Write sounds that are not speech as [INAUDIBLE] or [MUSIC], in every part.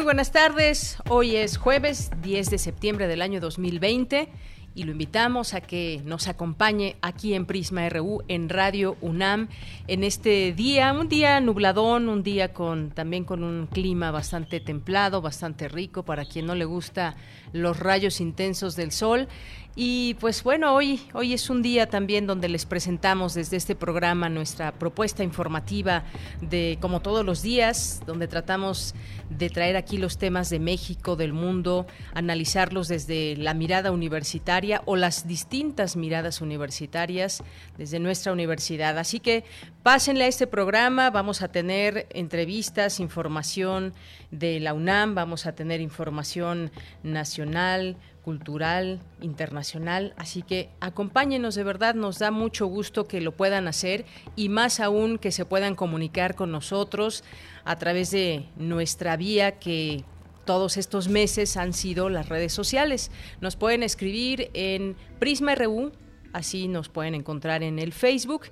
Muy buenas tardes, hoy es jueves 10 de septiembre del año 2020 y lo invitamos a que nos acompañe aquí en Prisma RU en Radio UNAM en este día, un día nubladón, un día con también con un clima bastante templado, bastante rico para quien no le gusta los rayos intensos del sol. Y pues bueno, hoy, hoy es un día también donde les presentamos desde este programa nuestra propuesta informativa de como todos los días, donde tratamos de traer aquí los temas de México, del mundo, analizarlos desde la mirada universitaria o las distintas miradas universitarias desde nuestra universidad. Así que pásenle a este programa, vamos a tener entrevistas, información de la UNAM, vamos a tener información nacional, cultural, internacional. Así que acompáñenos de verdad, nos da mucho gusto que lo puedan hacer y más aún que se puedan comunicar con nosotros a través de nuestra vía que todos estos meses han sido las redes sociales. Nos pueden escribir en Prisma RU, así nos pueden encontrar en el Facebook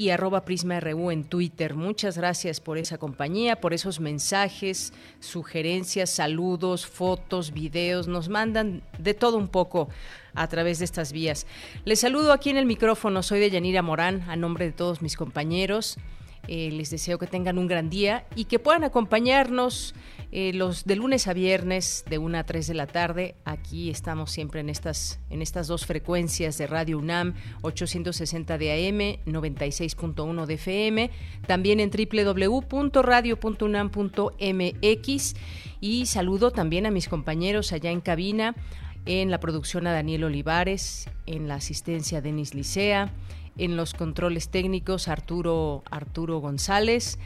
y arroba Prisma en Twitter. Muchas gracias por esa compañía, por esos mensajes, sugerencias, saludos, fotos, videos. Nos mandan de todo un poco a través de estas vías. Les saludo aquí en el micrófono, soy de Yanira Morán, a nombre de todos mis compañeros. Eh, les deseo que tengan un gran día y que puedan acompañarnos eh, los de lunes a viernes de 1 a 3 de la tarde. Aquí estamos siempre en estas, en estas dos frecuencias de Radio UNAM, 860 de AM, 96.1 de FM, también en www.radio.unam.mx y saludo también a mis compañeros allá en cabina, en la producción a Daniel Olivares, en la asistencia Denis Licea, en los controles técnicos Arturo, Arturo González,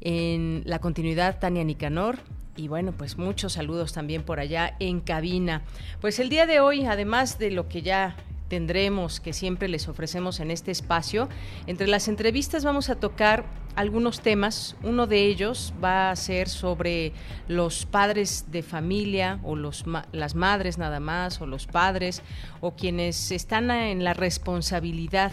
en la continuidad Tania Nicanor, y bueno, pues muchos saludos también por allá en cabina. Pues el día de hoy, además de lo que ya tendremos, que siempre les ofrecemos en este espacio, entre las entrevistas vamos a tocar algunos temas. Uno de ellos va a ser sobre los padres de familia o los, las madres nada más o los padres o quienes están en la responsabilidad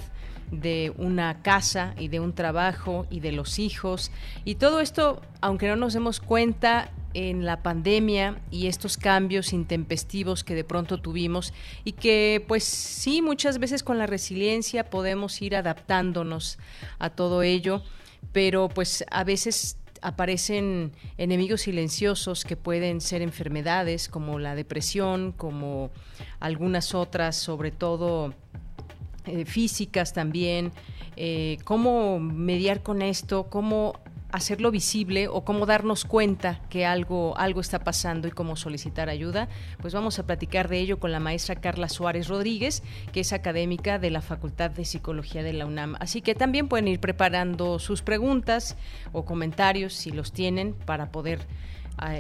de una casa y de un trabajo y de los hijos. Y todo esto, aunque no nos demos cuenta, en la pandemia y estos cambios intempestivos que de pronto tuvimos y que pues sí, muchas veces con la resiliencia podemos ir adaptándonos a todo ello, pero pues a veces aparecen enemigos silenciosos que pueden ser enfermedades como la depresión, como algunas otras, sobre todo eh, físicas también, eh, cómo mediar con esto, cómo hacerlo visible o cómo darnos cuenta que algo, algo está pasando y cómo solicitar ayuda, pues vamos a platicar de ello con la maestra Carla Suárez Rodríguez, que es académica de la Facultad de Psicología de la UNAM. Así que también pueden ir preparando sus preguntas o comentarios si los tienen para poder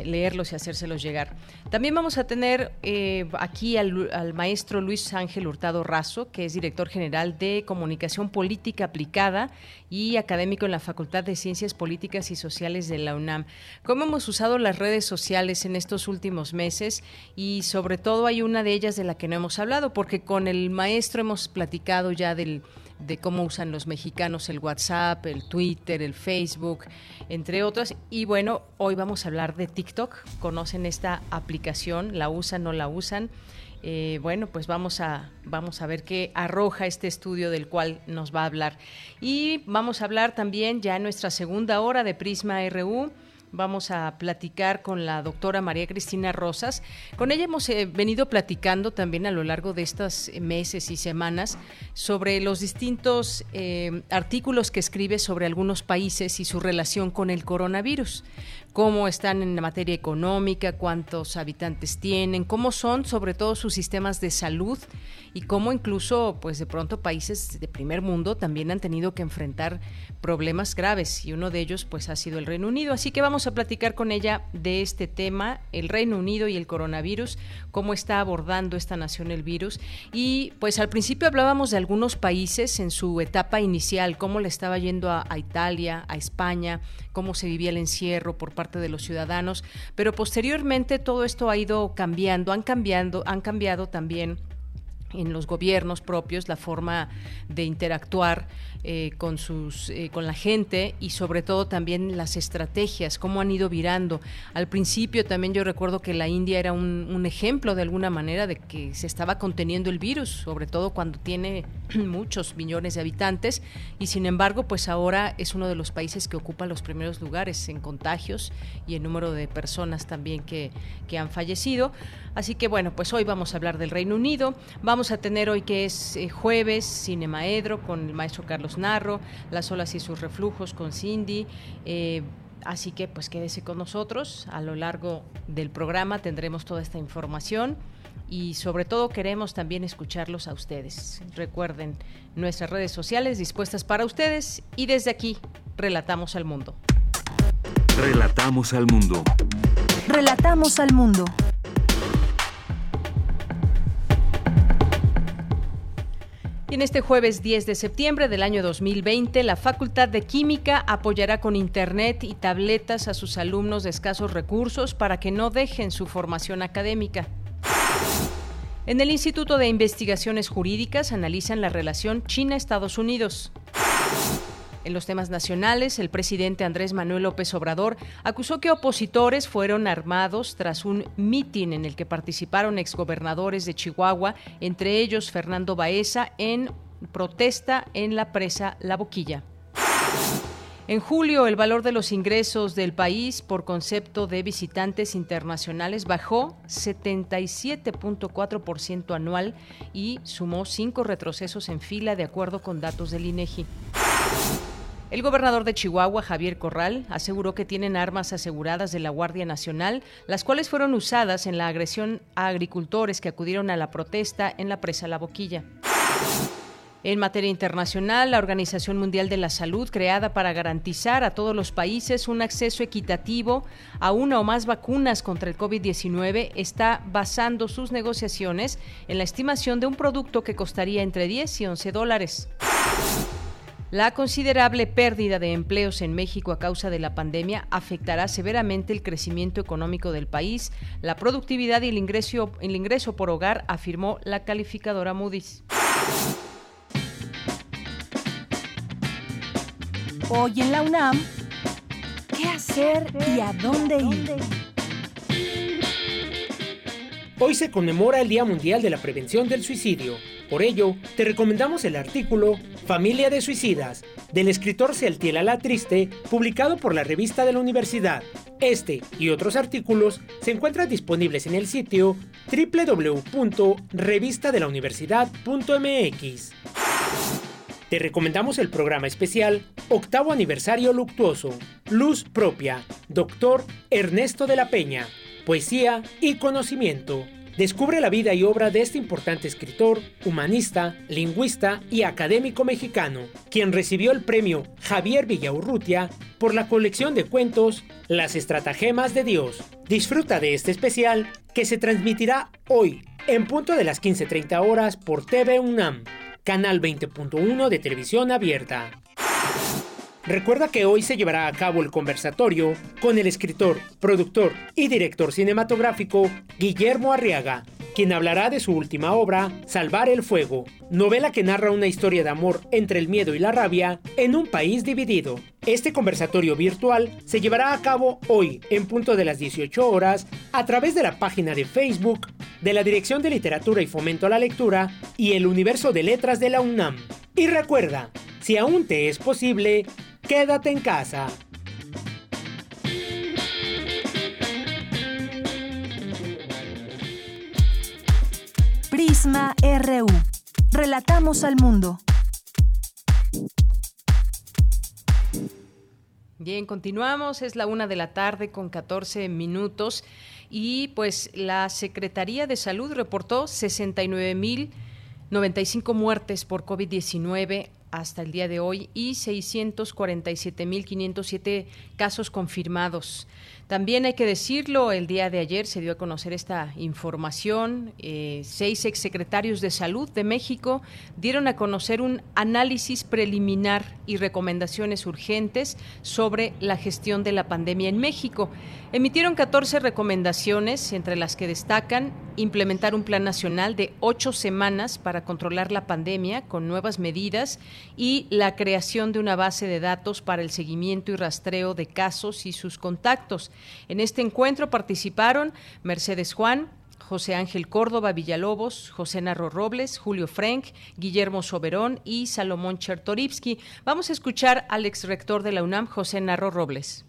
leerlos y hacérselos llegar. También vamos a tener eh, aquí al, maestro Luis Ángel Hurtado Razo, que es director general de Comunicación Política Aplicada y académico en la Facultad de Ciencias Políticas y Sociales de la UNAM. ¿Cómo hemos usado las redes sociales en estos últimos meses? Y sobre todo hay una de ellas de la que no hemos hablado, porque con el maestro hemos platicado ya del de cómo usan los mexicanos el WhatsApp, el Twitter, el Facebook, entre otras. Y bueno, hoy vamos a hablar de TikTok. ¿Conocen esta aplicación? ¿La usan, no la usan? Eh, bueno, pues vamos a, vamos a ver qué arroja este estudio del cual nos va a hablar. Y vamos a hablar también ya en nuestra segunda hora de Prisma RU Vamos a platicar con la doctora María Cristina Rosas. Con ella hemos eh, venido platicando también a lo largo de estos meses y semanas sobre los distintos eh, artículos que escribe sobre algunos países y su relación con el coronavirus. Cómo están en la materia económica, cuántos habitantes tienen, cómo son sobre todo sus sistemas de salud y cómo incluso pues de pronto países de primer mundo también han tenido que enfrentar problemas graves y uno de ellos pues ha sido el Reino Unido. Así que vamos a platicar con ella de este tema, el Reino Unido y el coronavirus, cómo está abordando esta nación el virus y pues al principio hablábamos de algunos países en su etapa inicial, cómo le estaba yendo a, a Italia, a España, cómo se vivía el encierro por parte de los ciudadanos, pero posteriormente todo esto ha ido cambiando, han cambiando, han cambiado también en los gobiernos propios la forma de interactuar eh, con sus eh, con la gente y sobre todo también las estrategias cómo han ido virando. Al principio también yo recuerdo que la India era un, ejemplo de alguna manera de que se estaba conteniendo el virus sobre todo cuando tiene [CLEARS THROAT] muchos millones de habitantes y sin embargo pues ahora es uno de los países que ocupa los primeros lugares en contagios y en número de personas también que, que han fallecido. Así que bueno pues hoy vamos a hablar del Reino Unido. Vamos a tener hoy que es eh, jueves Cinemaedro con el maestro Carlos Narro, Las olas y sus reflujos con Cindy. Eh, así que pues quédese con nosotros. A lo largo del programa tendremos toda esta información y sobre todo queremos también escucharlos a ustedes. Recuerden nuestras redes sociales dispuestas para ustedes y desde aquí relatamos al mundo. Relatamos al mundo. Relatamos al mundo. Y en este jueves 10 de septiembre del año 2020, la Facultad de Química apoyará con Internet y tabletas a sus alumnos de escasos recursos para que no dejen su formación académica. En el Instituto de Investigaciones Jurídicas analizan la relación China-Estados Unidos. En los temas nacionales, el presidente Andrés Manuel López Obrador acusó que opositores fueron armados tras un mitin en el que participaron exgobernadores de Chihuahua, entre ellos Fernando Baeza, en protesta en la presa La Boquilla. En julio, el valor de los ingresos del país por concepto de visitantes internacionales bajó 77.4% anual y sumó cinco retrocesos en fila de acuerdo con datos del INEGI. El gobernador de Chihuahua, Javier Corral, aseguró que tienen armas aseguradas de la Guardia Nacional, las cuales fueron usadas en la agresión a agricultores que acudieron a la protesta en la presa La Boquilla. En materia internacional, la Organización Mundial de la Salud, creada para garantizar a todos los países un acceso equitativo a una o más vacunas contra el COVID-19, está basando sus negociaciones en la estimación de un producto que costaría entre 10 y 11 dólares. La considerable pérdida de empleos en México a causa de la pandemia afectará severamente el crecimiento económico del país, la productividad y el ingreso, el ingreso por hogar, afirmó la calificadora Moody's. Hoy en la UNAM, ¿qué hacer y a dónde ir? Hoy se conmemora el Día Mundial de la Prevención del Suicidio. Por ello, te recomendamos el artículo Familia de Suicidas, del escritor Celtiel La Triste, publicado por la revista de la universidad. Este y otros artículos se encuentran disponibles en el sitio www.revistadelauniversidad.mx. Te recomendamos el programa especial Octavo Aniversario Luctuoso, Luz Propia, Doctor Ernesto de la Peña, Poesía y Conocimiento descubre la vida y obra de este importante escritor, humanista, lingüista y académico mexicano, quien recibió el premio Javier Villaurrutia por la colección de cuentos Las estratagemas de Dios. Disfruta de este especial que se transmitirá hoy en punto de las 15.30 horas por TV UNAM, canal 20.1 de televisión abierta. Recuerda que hoy se llevará a cabo el conversatorio con el escritor, productor y director cinematográfico Guillermo Arriaga, quien hablará de su última obra, Salvar el Fuego, novela que narra una historia de amor entre el miedo y la rabia en un país dividido. Este conversatorio virtual se llevará a cabo hoy, en punto de las 18 horas, a través de la página de Facebook de la Dirección de Literatura y Fomento a la Lectura y el Universo de Letras de la UNAM. Y recuerda, si aún te es posible, quédate en casa. Prisma RU. Relatamos al mundo. Bien, continuamos, es la una de la tarde con 14 minutos y pues la Secretaría de Salud reportó 69.095 muertes por COVID-19 hasta el día de hoy y 647.507 casos confirmados. También hay que decirlo, el día de ayer se dio a conocer esta información. Eh, seis exsecretarios de salud de México dieron a conocer un análisis preliminar y recomendaciones urgentes sobre la gestión de la pandemia en México. Emitieron 14 recomendaciones, entre las que destacan implementar un plan nacional de ocho semanas para controlar la pandemia con nuevas medidas y la creación de una base de datos para el seguimiento y rastreo de casos y sus contactos. En este encuentro participaron Mercedes Juan, José Ángel Córdoba Villalobos, José Narro Robles, Julio Frank, Guillermo Soberón y Salomón Chertorivsky. Vamos a escuchar al ex rector de la UNAM, José Narro Robles.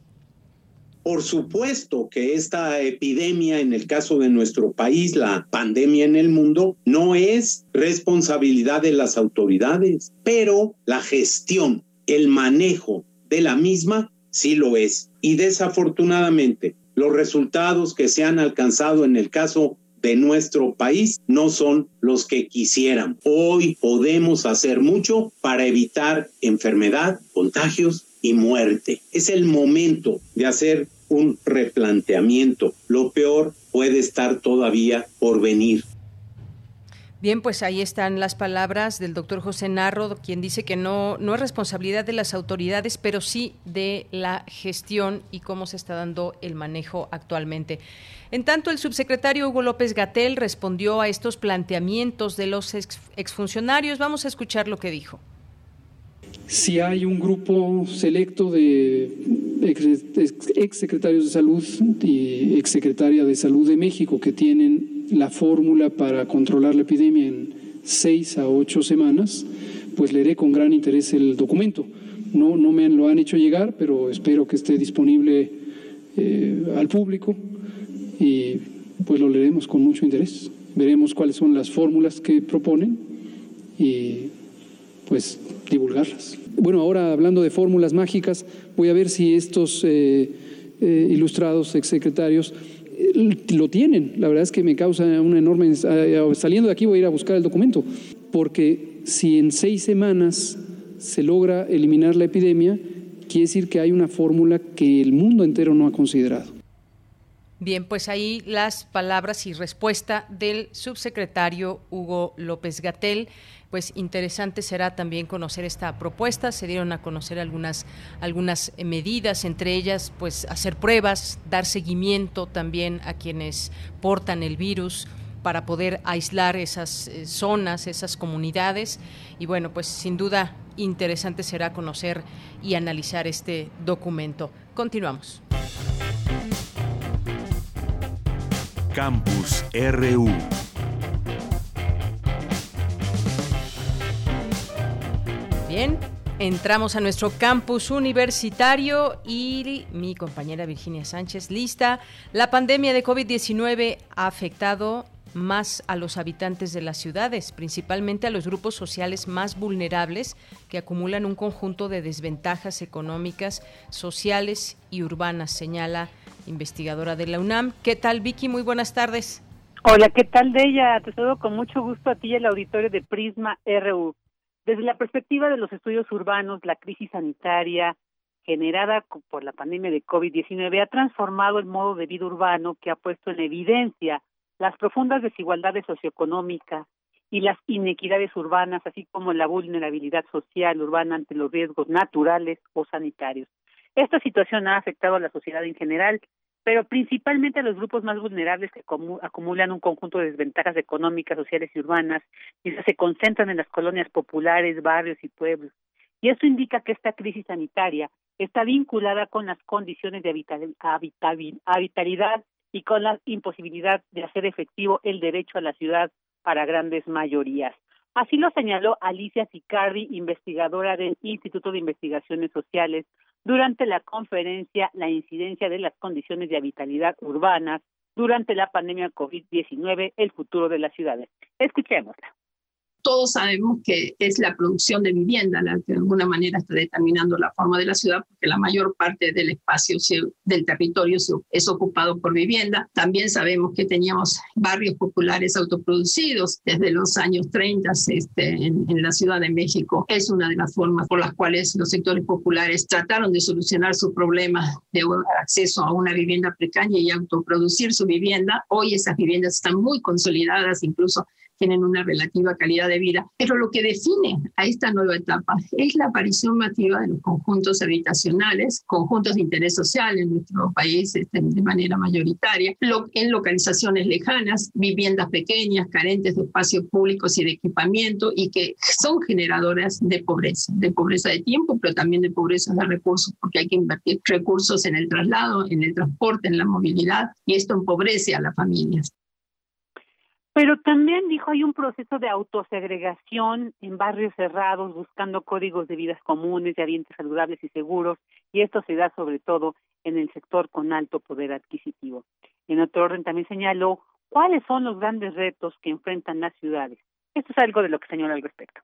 Por supuesto que esta epidemia en el caso de nuestro país, la pandemia en el mundo, no es responsabilidad de las autoridades, pero la gestión, el manejo de la misma sí lo es. Y desafortunadamente, los resultados que se han alcanzado en el caso de nuestro país no son los que quisieran. Hoy podemos hacer mucho para evitar enfermedad, contagios y muerte. Es el momento de hacer un replanteamiento. Lo peor puede estar todavía por venir. Bien, pues ahí están las palabras del doctor José Narro, quien dice que no, no es responsabilidad de las autoridades, pero sí de la gestión y cómo se está dando el manejo actualmente. En tanto, el subsecretario Hugo López Gatel respondió a estos planteamientos de los exfuncionarios. Vamos a escuchar lo que dijo si hay un grupo selecto de exsecretarios de salud y exsecretaria de salud de México que tienen la fórmula para controlar la epidemia en seis a ocho semanas, pues leeré con gran interés el documento. No, no me lo han hecho llegar, pero espero que esté disponible eh, al público y pues lo leeremos con mucho interés. Veremos cuáles son las fórmulas que proponen y pues divulgarlas. Bueno, ahora hablando de fórmulas mágicas, voy a ver si estos eh, eh, ilustrados exsecretarios eh, lo tienen. La verdad es que me causa una enorme... Saliendo de aquí voy a ir a buscar el documento, porque si en seis semanas se logra eliminar la epidemia, quiere decir que hay una fórmula que el mundo entero no ha considerado. Bien, pues ahí las palabras y respuesta del subsecretario Hugo López Gatel pues interesante será también conocer esta propuesta. Se dieron a conocer algunas, algunas medidas, entre ellas, pues hacer pruebas, dar seguimiento también a quienes portan el virus para poder aislar esas eh, zonas, esas comunidades. Y bueno, pues sin duda interesante será conocer y analizar este documento. Continuamos. Campus RU. Bien, entramos a nuestro campus universitario y mi compañera Virginia Sánchez lista. La pandemia de COVID-19 ha afectado más a los habitantes de las ciudades, principalmente a los grupos sociales más vulnerables que acumulan un conjunto de desventajas económicas, sociales y urbanas, señala investigadora de la UNAM. ¿Qué tal, Vicky? Muy buenas tardes. Hola, ¿qué tal de ella? Te saludo con mucho gusto a ti y al auditorio de Prisma RU. Desde la perspectiva de los estudios urbanos, la crisis sanitaria generada por la pandemia de COVID-19 ha transformado el modo de vida urbano que ha puesto en evidencia las profundas desigualdades socioeconómicas y las inequidades urbanas, así como la vulnerabilidad social urbana ante los riesgos naturales o sanitarios. Esta situación ha afectado a la sociedad en general pero principalmente a los grupos más vulnerables que acumulan un conjunto de desventajas económicas, sociales y urbanas, y se concentran en las colonias populares, barrios y pueblos. Y esto indica que esta crisis sanitaria está vinculada con las condiciones de habitabilidad y con la imposibilidad de hacer efectivo el derecho a la ciudad para grandes mayorías. Así lo señaló Alicia Sicardi, investigadora del Instituto de Investigaciones Sociales, durante la conferencia La incidencia de las condiciones de habitabilidad urbanas durante la pandemia COVID-19, el futuro de las ciudades. Escuchémosla. Todos sabemos que es la producción de vivienda la que de alguna manera está determinando la forma de la ciudad, porque la mayor parte del espacio del territorio es ocupado por vivienda. También sabemos que teníamos barrios populares autoproducidos desde los años 30 este, en, en la Ciudad de México. Es una de las formas por las cuales los sectores populares trataron de solucionar su problema de acceso a una vivienda precaria y autoproducir su vivienda. Hoy esas viviendas están muy consolidadas, incluso tienen una relativa calidad de vida. Pero lo que define a esta nueva etapa es la aparición masiva de los conjuntos habitacionales, conjuntos de interés social en nuestro país este, de manera mayoritaria, en localizaciones lejanas, viviendas pequeñas, carentes de espacios públicos y de equipamiento y que son generadoras de pobreza, de pobreza de tiempo, pero también de pobreza de recursos, porque hay que invertir recursos en el traslado, en el transporte, en la movilidad, y esto empobrece a las familias. Pero también dijo hay un proceso de autosegregación en barrios cerrados, buscando códigos de vidas comunes, de ambientes saludables y seguros, y esto se da sobre todo en el sector con alto poder adquisitivo. En otro orden también señaló cuáles son los grandes retos que enfrentan las ciudades. Esto es algo de lo que señala al respecto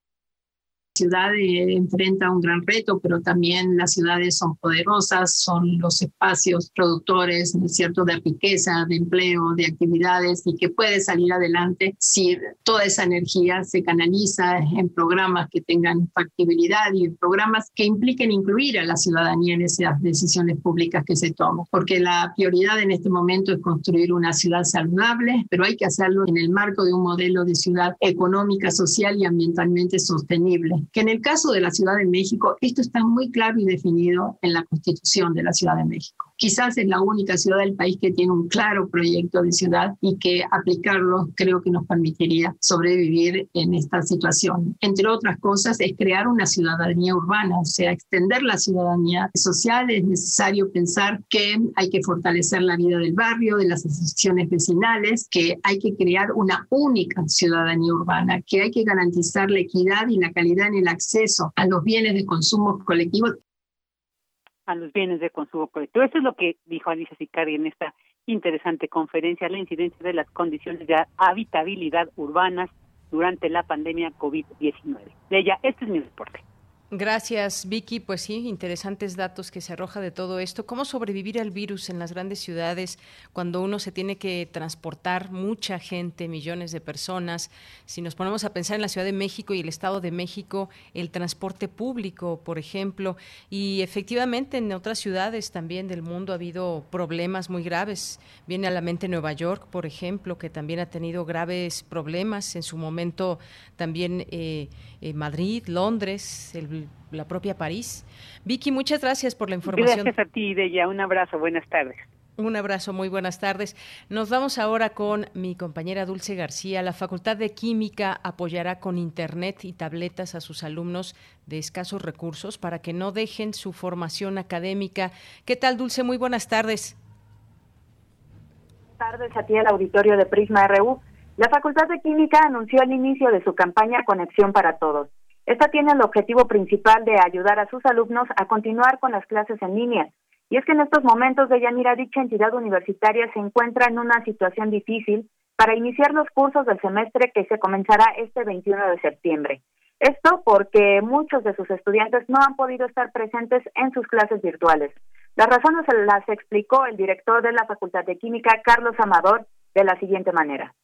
ciudad enfrenta un gran reto, pero también las ciudades son poderosas, son los espacios productores, ¿no es cierto?, de riqueza, de empleo, de actividades y que puede salir adelante si toda esa energía se canaliza en programas que tengan factibilidad y programas que impliquen incluir a la ciudadanía en esas decisiones públicas que se toman. Porque la prioridad en este momento es construir una ciudad saludable, pero hay que hacerlo en el marco de un modelo de ciudad económica, social y ambientalmente sostenible que en el caso de la Ciudad de México, esto está muy claro y definido en la Constitución de la Ciudad de México. Quizás es la única ciudad del país que tiene un claro proyecto de ciudad y que aplicarlo creo que nos permitiría sobrevivir en esta situación. Entre otras cosas, es crear una ciudadanía urbana, o sea, extender la ciudadanía social. Es necesario pensar que hay que fortalecer la vida del barrio, de las asociaciones vecinales, que hay que crear una única ciudadanía urbana, que hay que garantizar la equidad y la calidad en el acceso a los bienes de consumo colectivo. A los bienes de consumo colectivo. Eso es lo que dijo Alicia Sicari en esta interesante conferencia, la incidencia de las condiciones de habitabilidad urbanas durante la pandemia COVID-19. De ella, este es mi reporte. Gracias, Vicky. Pues sí, interesantes datos que se arroja de todo esto. ¿Cómo sobrevivir al virus en las grandes ciudades cuando uno se tiene que transportar mucha gente, millones de personas? Si nos ponemos a pensar en la Ciudad de México y el Estado de México, el transporte público, por ejemplo, y efectivamente en otras ciudades también del mundo ha habido problemas muy graves. Viene a la mente Nueva York, por ejemplo, que también ha tenido graves problemas. En su momento también eh, eh, Madrid, Londres, el la propia París. Vicky, muchas gracias por la información. Gracias a ti, Deya. Un abrazo. Buenas tardes. Un abrazo, muy buenas tardes. Nos vamos ahora con mi compañera Dulce García. La Facultad de Química apoyará con Internet y tabletas a sus alumnos de escasos recursos para que no dejen su formación académica. ¿Qué tal, Dulce? Muy buenas tardes. Buenas tardes a ti, el auditorio de Prisma RU. La Facultad de Química anunció el inicio de su campaña Conexión para Todos esta tiene el objetivo principal de ayudar a sus alumnos a continuar con las clases en línea. Y es que en estos momentos de Yanira, dicha entidad universitaria se encuentra en una situación difícil para iniciar los cursos del semestre que se comenzará este 21 de septiembre. Esto porque muchos de sus estudiantes no han podido estar presentes en sus clases virtuales. Las razones las explicó el director de la Facultad de Química, Carlos Amador, de la siguiente manera.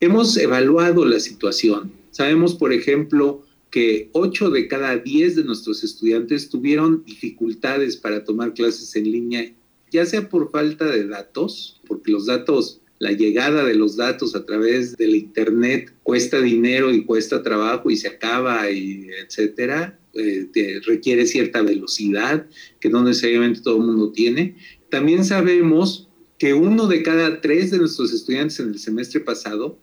Hemos evaluado la situación. Sabemos, por ejemplo, que 8 de cada 10 de nuestros estudiantes tuvieron dificultades para tomar clases en línea, ya sea por falta de datos, porque los datos, la llegada de los datos a través del Internet cuesta dinero y cuesta trabajo y se acaba, y etcétera, eh, requiere cierta velocidad que no necesariamente todo el mundo tiene. También sabemos que uno de cada tres de nuestros estudiantes en el semestre pasado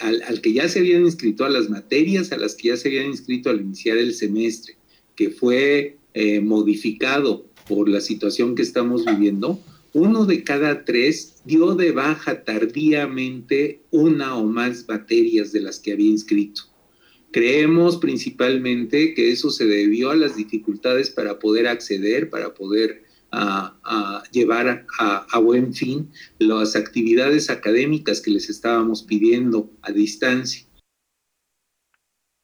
al, que ya se habían inscrito, a las materias a las que ya se habían inscrito al iniciar el semestre, que fue eh, modificado por la situación que estamos viviendo, uno de cada tres dio de baja tardíamente una o más materias de las que había inscrito. Creemos principalmente que eso se debió a las dificultades para poder acceder, para poder a, llevar a, buen fin las actividades académicas que les estábamos pidiendo a distancia.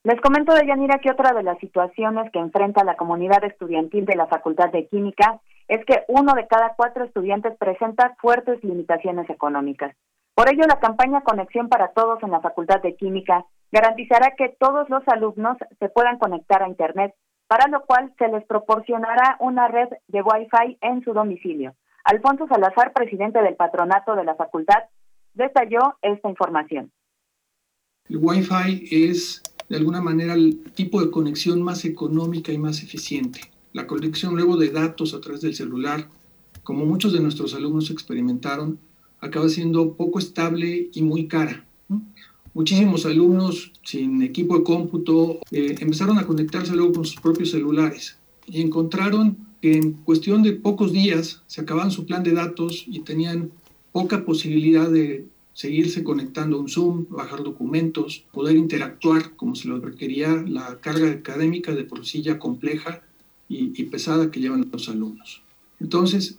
Les comento de Yanira que otra de las situaciones que enfrenta la comunidad estudiantil de la Facultad de Química es que uno de cada cuatro estudiantes presenta fuertes limitaciones económicas. Por ello, la campaña Conexión para Todos en la Facultad de Química garantizará que todos los alumnos se puedan conectar a Internet, para lo cual se les proporcionará una red de Wi-Fi en su domicilio. Alfonso Salazar, presidente del patronato de la facultad, detalló esta información. El Wi-Fi es de alguna manera el tipo de conexión más económica y más eficiente. La conexión luego de datos a través del celular, como muchos de nuestros alumnos experimentaron, acaba siendo poco estable y muy cara. Muchísimos alumnos sin equipo de cómputo eh, empezaron a conectarse luego con sus propios celulares y encontraron que en cuestión de pocos días se acababan su plan de datos y tenían poca posibilidad de seguirse conectando a un Zoom, bajar documentos, poder interactuar como se lo requería la carga académica de por sí ya compleja y, pesada que llevan los alumnos. Entonces,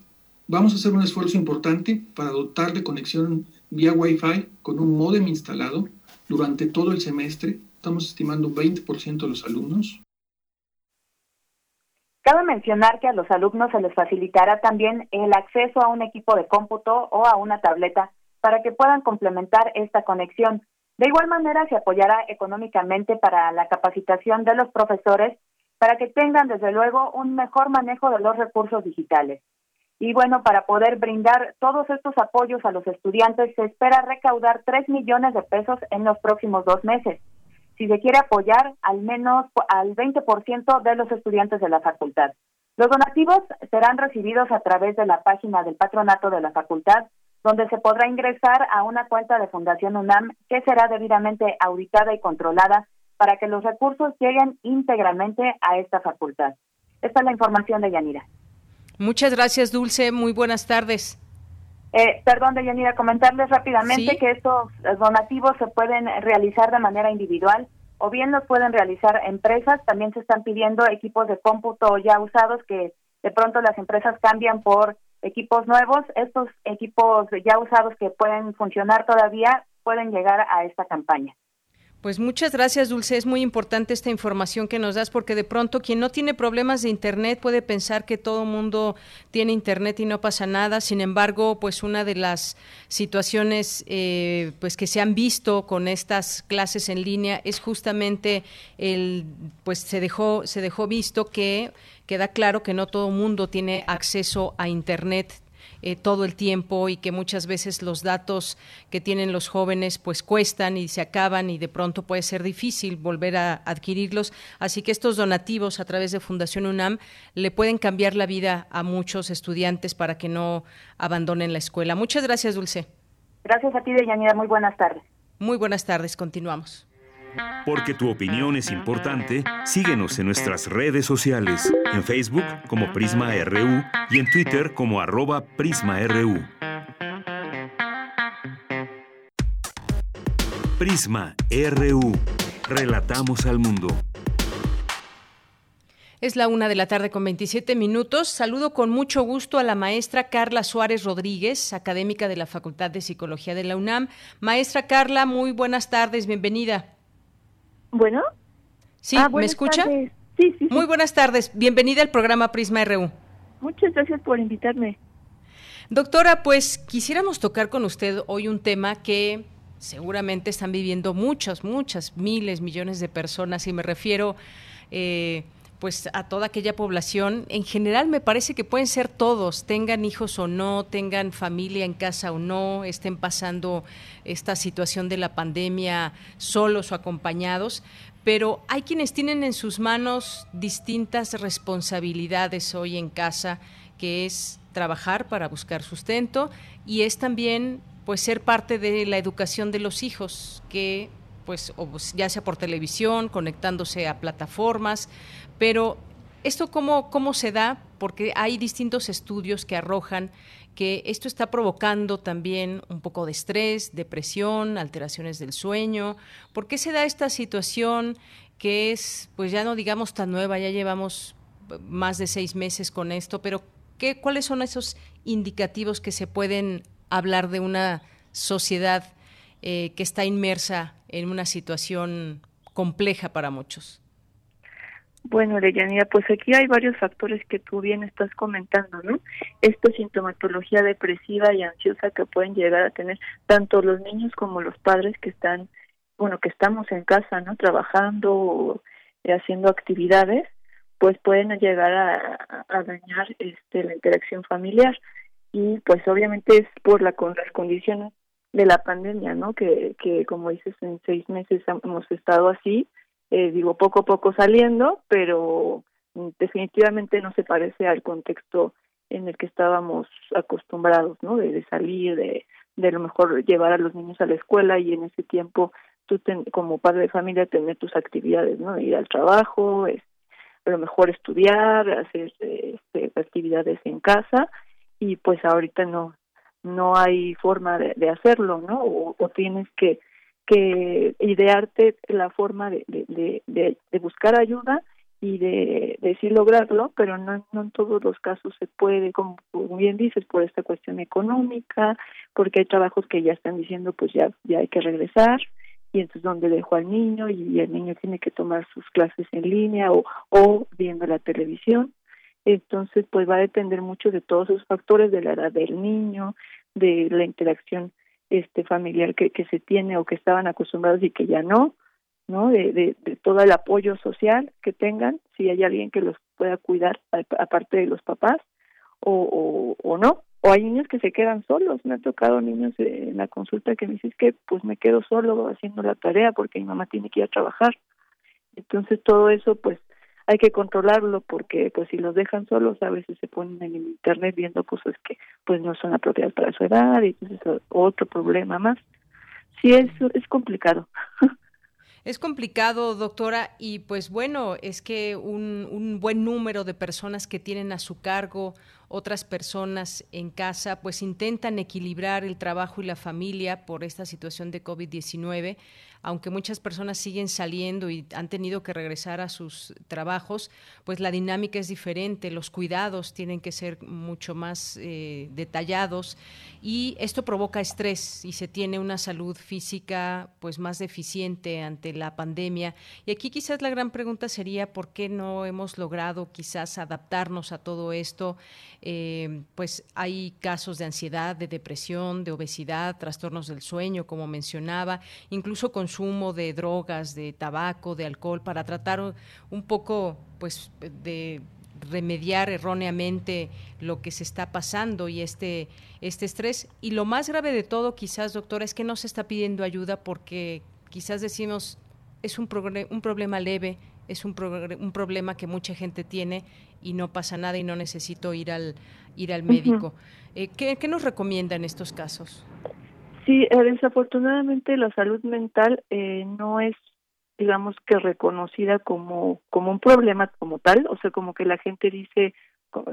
vamos a hacer un esfuerzo importante para dotar de conexión vía Wi-Fi con un modem instalado durante todo el semestre. Estamos estimando un 20% de los alumnos. Cabe mencionar que a los alumnos se les facilitará también el acceso a un equipo de cómputo o a una tableta para que puedan complementar esta conexión. De igual manera, se apoyará económicamente para la capacitación de los profesores para que tengan, desde luego, un mejor manejo de los recursos digitales. Y bueno, para poder brindar todos estos apoyos a los estudiantes, se espera recaudar 3 millones de pesos en los próximos dos meses. Si se quiere apoyar al menos al 20% de los estudiantes de la facultad. Los donativos serán recibidos a través de la página del patronato de la facultad donde se podrá ingresar a una cuenta de Fundación UNAM que será debidamente auditada y controlada para que los recursos lleguen íntegramente a esta facultad. Esta es la información de Yanira. Muchas gracias, Dulce. Muy buenas tardes. Eh, perdón, de Yanira, comentarles rápidamente que estos donativos se pueden realizar de manera individual o bien los pueden realizar empresas. También se están pidiendo equipos de cómputo ya usados que de pronto las empresas cambian por equipos nuevos, estos equipos ya usados que pueden funcionar todavía pueden llegar a esta campaña. Pues muchas gracias, Dulce. Es muy importante esta información que nos das porque de pronto quien no tiene problemas de Internet puede pensar que todo mundo tiene Internet y no pasa nada. Sin embargo, pues una de las situaciones eh, pues que se han visto con estas clases en línea es justamente el, pues se dejó se dejó visto que queda claro que no todo mundo tiene acceso a Internet eh, todo el tiempo y que muchas veces los datos que tienen los jóvenes pues cuestan y se acaban y de pronto puede ser difícil volver a adquirirlos. Así que estos donativos a través de Fundación UNAM le pueden cambiar la vida a muchos estudiantes para que no abandonen la escuela. Muchas gracias, Dulce. Gracias a ti, Deyanira. Muy buenas tardes. Muy buenas tardes. Continuamos. Porque tu opinión es importante, síguenos en nuestras redes sociales, en Facebook como Prisma RU y en Twitter como arroba PrismaRU. Prisma RU. Relatamos al mundo. Es la una de la tarde con 27 minutos. Saludo con mucho gusto a la maestra Carla Suárez Rodríguez, académica de la Facultad de Psicología de la UNAM. Maestra Carla, muy buenas tardes, bienvenida. Bueno. Sí, ah, ¿me escucha? Sí, sí, sí. Muy buenas tardes. Bienvenida al programa Prisma RU. Muchas gracias por invitarme. Doctora, pues quisiéramos tocar con usted hoy un tema que seguramente están viviendo muchas, muchas, miles, millones de personas y me refiero eh, pues a toda aquella población. En general me parece que pueden ser todos, tengan hijos o no, tengan familia en casa o no, estén pasando esta situación de la pandemia solos o acompañados, pero hay quienes tienen en sus manos distintas responsabilidades hoy en casa, que es trabajar para buscar sustento y es también pues ser parte de la educación de los hijos que pues ya sea por televisión, conectándose a plataformas, pero ¿esto cómo, cómo se da? Porque hay distintos estudios que arrojan que esto está provocando también un poco de estrés, depresión, alteraciones del sueño. ¿Por qué se da esta situación que es, pues ya no digamos tan nueva, ya llevamos más de seis meses con esto, pero ¿qué, ¿cuáles son esos indicativos que se pueden hablar de una sociedad eh, que está inmersa en una situación compleja para muchos. Bueno, Leyanía, pues aquí hay varios factores que tú bien estás comentando, ¿no? Esta sintomatología depresiva y ansiosa que pueden llegar a tener tanto los niños como los padres que están, bueno, que estamos en casa, ¿no? Trabajando o haciendo actividades, pues pueden llegar a, a dañar este, la interacción familiar. Y pues obviamente es por la, con las condiciones de la pandemia, ¿no? Que, que como dices, en seis meses hemos estado así, eh, digo, poco a poco saliendo, pero definitivamente no se parece al contexto en el que estábamos acostumbrados, ¿no? De, salir, de, de lo mejor llevar a los niños a la escuela y en ese tiempo tú como padre de familia tener tus actividades, ¿no? Ir al trabajo, es, a lo mejor estudiar, hacer este, actividades en casa y pues ahorita no no hay forma de, hacerlo, ¿no? o, tienes que que idearte la forma de, de, de, buscar ayuda y de, sí lograrlo, pero no, no en todos los casos se puede, como bien dices, por esta cuestión económica, porque hay trabajos que ya están diciendo pues ya, ya hay que regresar, y entonces donde dejo al niño y el niño tiene que tomar sus clases en línea o, o viendo la televisión. Entonces, pues va a depender mucho de todos esos factores, de la edad del niño, de la interacción este familiar que, que se tiene o que estaban acostumbrados y que ya no, ¿no? De, de, todo el apoyo social que tengan, si hay alguien que los pueda cuidar aparte de los papás o, o, no. O hay niños que se quedan solos. Me ha tocado niños en la consulta que me dicen que pues me quedo solo haciendo la tarea porque mi mamá tiene que ir a trabajar. Entonces todo eso pues hay que controlarlo porque pues si los dejan solos a veces se ponen en el internet viendo cosas que pues no son apropiadas para su edad y entonces otro problema más. Sí, es, es complicado. [LAUGHS] Es complicado, doctora, y pues bueno, es que un, un, buen número de personas que tienen a su cargo otras personas en casa, pues intentan equilibrar el trabajo y la familia por esta situación de COVID-19 aunque muchas personas siguen saliendo y han tenido que regresar a sus trabajos, pues la dinámica es diferente, los cuidados tienen que ser mucho más eh, detallados y esto provoca estrés y se tiene una salud física pues más deficiente ante la pandemia. Y aquí quizás la gran pregunta sería por qué no hemos logrado quizás adaptarnos a todo esto. Eh, pues hay casos de ansiedad, de depresión, de obesidad, trastornos del sueño, como mencionaba, incluso con consumo de drogas, de tabaco, de alcohol, para tratar un poco pues de remediar erróneamente lo que se está pasando y este, este estrés. Y lo más grave de todo, quizás, doctora, es que no se está pidiendo ayuda porque quizás decimos es un, un problema leve, es un, un, problema que mucha gente tiene y no pasa nada y no necesito ir al, ir al médico. Eh, ¿qué, ¿Qué nos recomienda en estos casos? Sí, eh, desafortunadamente la salud mental eh, no es, digamos que reconocida como como un problema como tal, o sea, como que la gente dice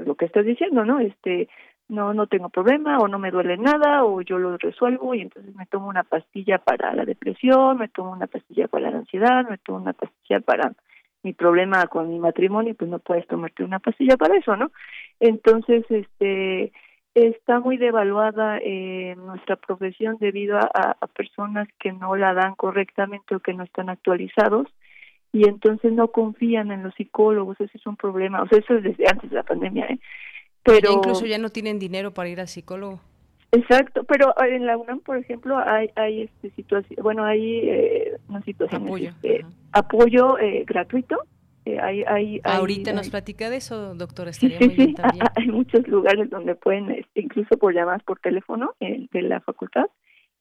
lo que estás diciendo, ¿no? Este, no no tengo problema o no me duele nada o yo lo resuelvo y entonces me tomo una pastilla para la depresión, me tomo una pastilla para la ansiedad, me tomo una pastilla para mi problema con mi matrimonio, pues no puedes tomarte una pastilla para eso, ¿no? Entonces, este está muy devaluada eh, nuestra profesión debido a, personas que no la dan correctamente o que no están actualizados y entonces no confían en los psicólogos, ese es un problema, o sea, eso es desde antes de la pandemia, ¿eh? Pero incluso ya no tienen dinero para ir al psicólogo. Exacto, pero en la UNAM, por ejemplo, hay hay este situación, bueno, hay eh, una situación apoyo, este, apoyo eh, gratuito hay, Ahorita nos platica de eso, doctor, estaría muy bien también. [LAUGHS] Hay muchos lugares donde pueden, este, incluso por llamadas por teléfono de la facultad,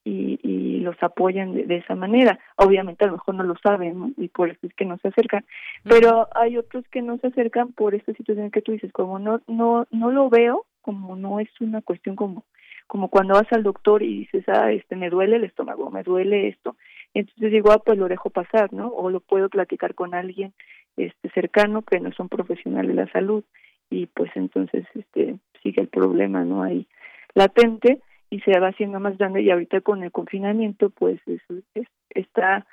y, y los apoyan de, esa manera. Obviamente a lo mejor no lo saben y por eso es que no se acercan, pero hay otros que no se acercan por esta situación que tú dices, como no no no lo veo, como no es una cuestión como como cuando vas al doctor y dices, ah, este me duele el estómago, me duele esto, entonces digo, ah, pues lo dejo pasar, ¿no? O lo puedo platicar con alguien este cercano que no son profesionales de la salud. Y pues entonces este sigue el problema no hay latente y se va haciendo más grande y ahorita con el confinamiento pues eso está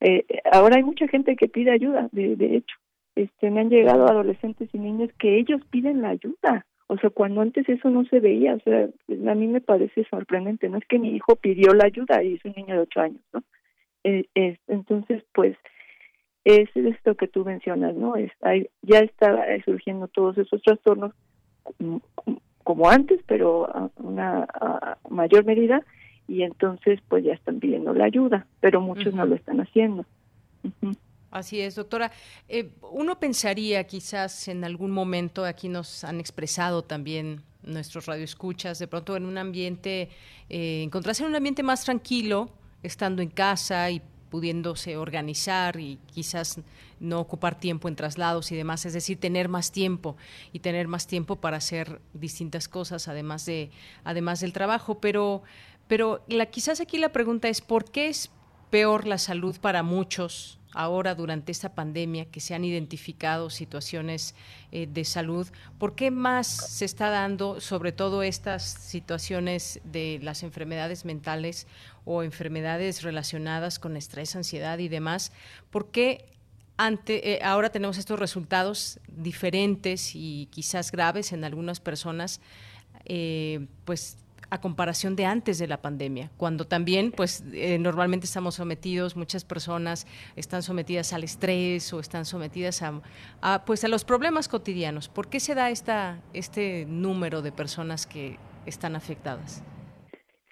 eh, ahora hay mucha gente que pide ayuda de, de hecho. Este me han llegado adolescentes y niños que ellos piden la ayuda o sea cuando antes eso no se veía o sea a mí me parece sorprendente no es que mi hijo pidió la ayuda y es un niño de ocho años no eh, entonces pues es esto que tú mencionas, ¿no? Es, ya está surgiendo todos esos trastornos como antes, pero a una mayor medida, y entonces pues ya están pidiendo la ayuda, pero muchos no lo están haciendo. Así es, doctora. Eh, uno pensaría quizás en algún momento, aquí nos han expresado también nuestros radioescuchas, de pronto en un ambiente, eh, encontrarse en un ambiente más tranquilo, estando en casa y pudiéndose organizar y quizás no ocupar tiempo en traslados y demás, es decir, tener más tiempo y tener más tiempo para hacer distintas cosas además de además del trabajo, pero pero la, quizás aquí la pregunta es ¿por qué es peor la salud para muchos ahora durante esta pandemia que se han identificado situaciones eh, de salud, ¿por qué más se está dando sobre todo estas situaciones de las enfermedades mentales o enfermedades relacionadas con estrés, ansiedad y demás? ¿Por qué eh, ahora tenemos estos resultados diferentes y quizás graves en algunas personas? Eh, pues a comparación de antes de la pandemia, cuando también, pues, eh, normalmente estamos sometidos, muchas personas están sometidas al estrés o están sometidas a, pues, a los problemas cotidianos. ¿Por qué se da esta, este número de personas que están afectadas?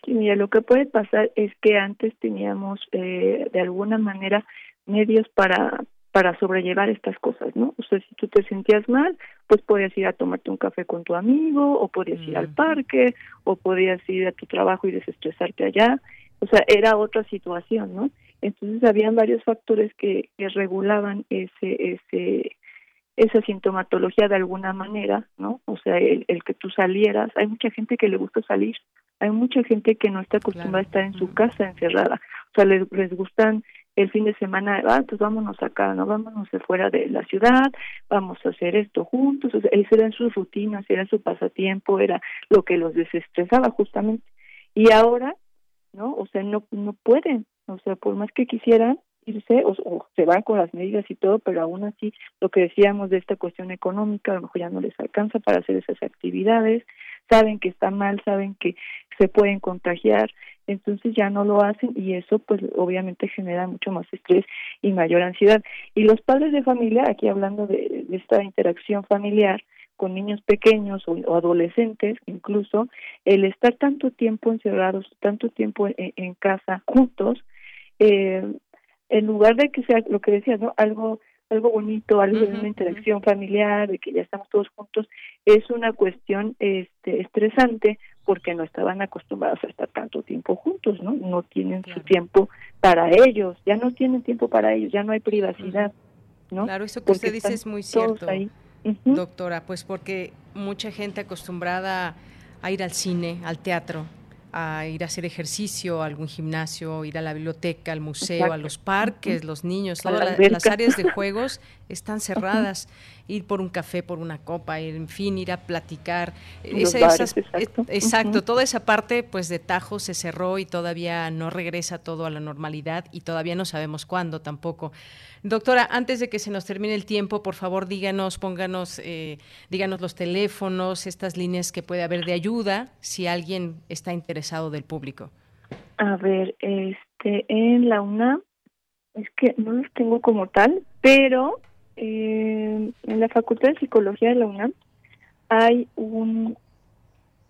Mira, lo que puede pasar es que antes teníamos, eh, de alguna manera, medios para para sobrellevar estas cosas, ¿no? O sea, si tú te sentías mal, pues podías ir a tomarte un café con tu amigo, o podías ir al parque, o podías ir a tu trabajo y desestresarte allá. O sea, era otra situación, ¿no? Entonces habían varios factores que, que regulaban ese, ese, esa sintomatología de alguna manera, ¿no? O sea, el, el, que tú salieras. Hay mucha gente que le gusta salir, hay mucha gente que no está acostumbrada a estar en su casa encerrada. O sea, les, les gustan el fin de semana, ah, pues vámonos acá, no vámonos de fuera de la ciudad, vamos a hacer esto juntos, o sea, esa era su rutina, era su pasatiempo, era lo que los desestresaba justamente. Y ahora, ¿no? O sea, no, no pueden, o sea, por más que quisieran irse, o, se van con las medidas y todo, pero aún así, lo que decíamos de esta cuestión económica, a lo mejor ya no les alcanza para hacer esas actividades, saben que está mal, saben que se pueden contagiar, entonces ya no lo hacen y eso pues obviamente genera mucho más estrés y mayor ansiedad. Y los padres de familia, aquí hablando de, esta interacción familiar con niños pequeños o, adolescentes incluso, el estar tanto tiempo encerrados, tanto tiempo en, casa juntos, eh, en lugar de que sea lo que decías, ¿no? Algo algo bonito, algo de una interacción familiar, de que ya estamos todos juntos, es una cuestión este, estresante porque no estaban acostumbrados a estar tanto tiempo juntos, ¿no? No tienen su tiempo para ellos, ya no tienen tiempo para ellos, ya no hay privacidad, ¿no? Claro, eso que usted dice es muy cierto, doctora, pues porque mucha gente acostumbrada a ir al cine, al teatro, a ir a hacer ejercicio, a algún gimnasio, ir a la biblioteca, al museo, a los parques, los niños, todas las áreas de [LAUGHS] juegos están cerradas. Ir por un café, por una copa, en fin, ir a platicar. exacto, toda esa parte pues de Tajo se cerró y todavía no regresa todo a la normalidad y todavía no sabemos cuándo tampoco. Doctora, antes de que se nos termine el tiempo, por favor, díganos, pónganos, eh, díganos los teléfonos, estas líneas que puede haber de ayuda, si alguien está interesado del público. A ver, este, en la UNAM, es que no los tengo como tal, pero eh, en la Facultad de Psicología de la UNAM hay un,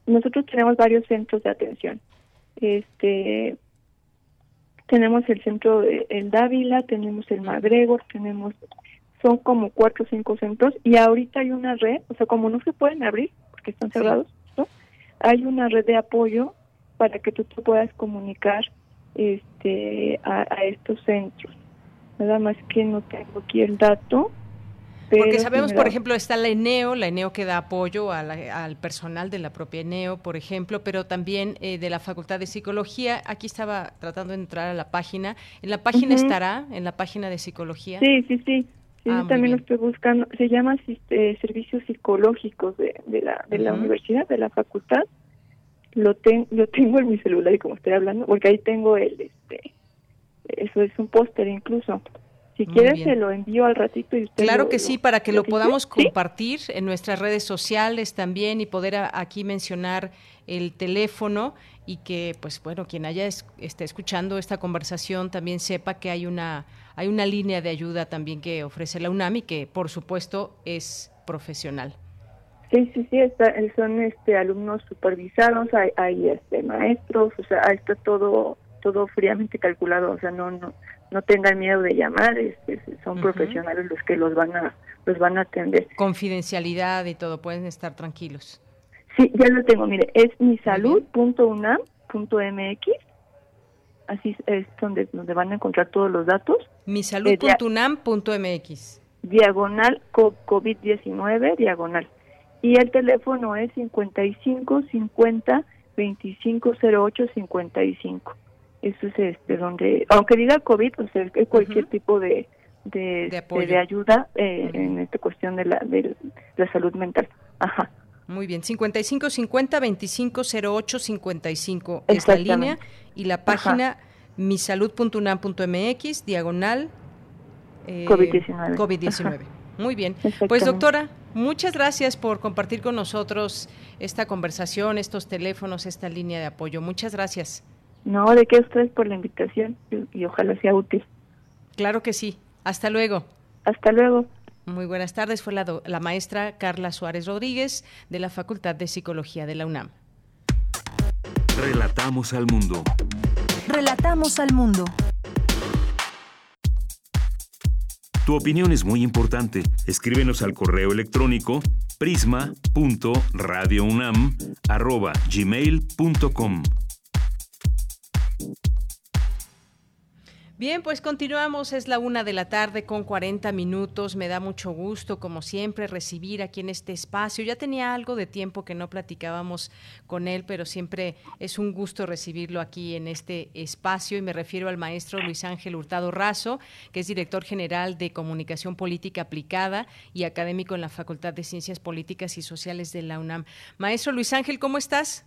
nosotros tenemos varios centros de atención. Este, tenemos el centro de el Dávila, tenemos el MacGregor, tenemos, son como cuatro o cinco centros y ahorita hay una red, o sea, como no se pueden abrir porque están cerrados, ¿no? hay una red de apoyo para que tú te puedas comunicar este a, a estos centros. Nada más que no tengo aquí el dato, porque sabemos, por ejemplo, está la ENEO, la ENEO que da apoyo al personal de la propia ENEO, por ejemplo, pero también eh, de la Facultad de Psicología. Aquí estaba tratando de entrar a la página. ¿En la página estará? ¿En la página de psicología? Sí, sí, sí. Ah, también lo estoy buscando. Se llama eh, Servicios Psicológicos de, la, de la universidad, de la facultad. Lo, lo tengo en mi celular y como estoy hablando, porque ahí tengo el, este, eso es un póster incluso. Si quieres se lo envío al ratito y usted Claro que sí, para que lo, podamos compartir en nuestras redes sociales también y poder aquí mencionar el teléfono y que, pues bueno, quien haya esté escuchando esta conversación también sepa que hay una hay una línea de ayuda también que ofrece la UNAM y que por supuesto es profesional. Sí, sí, sí, está, son este alumnos supervisados, hay, hay este maestros, o sea, está todo todo fríamente calculado, o sea, no no no tengan miedo de llamar, este, son profesionales los que los van a los van a atender. Confidencialidad y todo, pueden estar tranquilos. Sí, ya lo tengo, mire, es misalud.unam.mx, así es donde, donde van a encontrar todos los datos. misalud.unam.mx. Diagonal COVID-19, diagonal y el teléfono es 55 50 25 08 55. Eso es este donde, aunque diga COVID, pues es cualquier tipo de de, de, este, ayuda eh, en esta cuestión de la, de la salud mental. Ajá. Muy bien, 55 50 25 08 55 es la línea y la página misalud.unam.mx diagonal eh, COVID-19. COVID-19. Muy bien. Pues doctora, muchas gracias por compartir con nosotros esta conversación, estos teléfonos, esta línea de apoyo. Muchas gracias. No, de qué ustedes por la invitación y, ojalá sea útil. Claro que sí. Hasta luego. Hasta luego. Muy buenas tardes. Fue la, la maestra Carla Suárez Rodríguez de la Facultad de Psicología de la UNAM. Relatamos al mundo. Relatamos al mundo. Tu opinión es muy importante. Escríbenos al correo electrónico prisma.radiounam@gmail.com. Bien, pues continuamos, es la una de la tarde con 40 minutos. Me da mucho gusto, como siempre, recibir aquí en este espacio. Ya tenía algo de tiempo que no platicábamos con él, pero siempre es un gusto recibirlo aquí en este espacio. Y me refiero al maestro Luis Ángel Hurtado Razo, que es director general de Comunicación Política Aplicada y académico en la Facultad de Ciencias Políticas y Sociales de la UNAM. Maestro Luis Ángel, ¿cómo estás?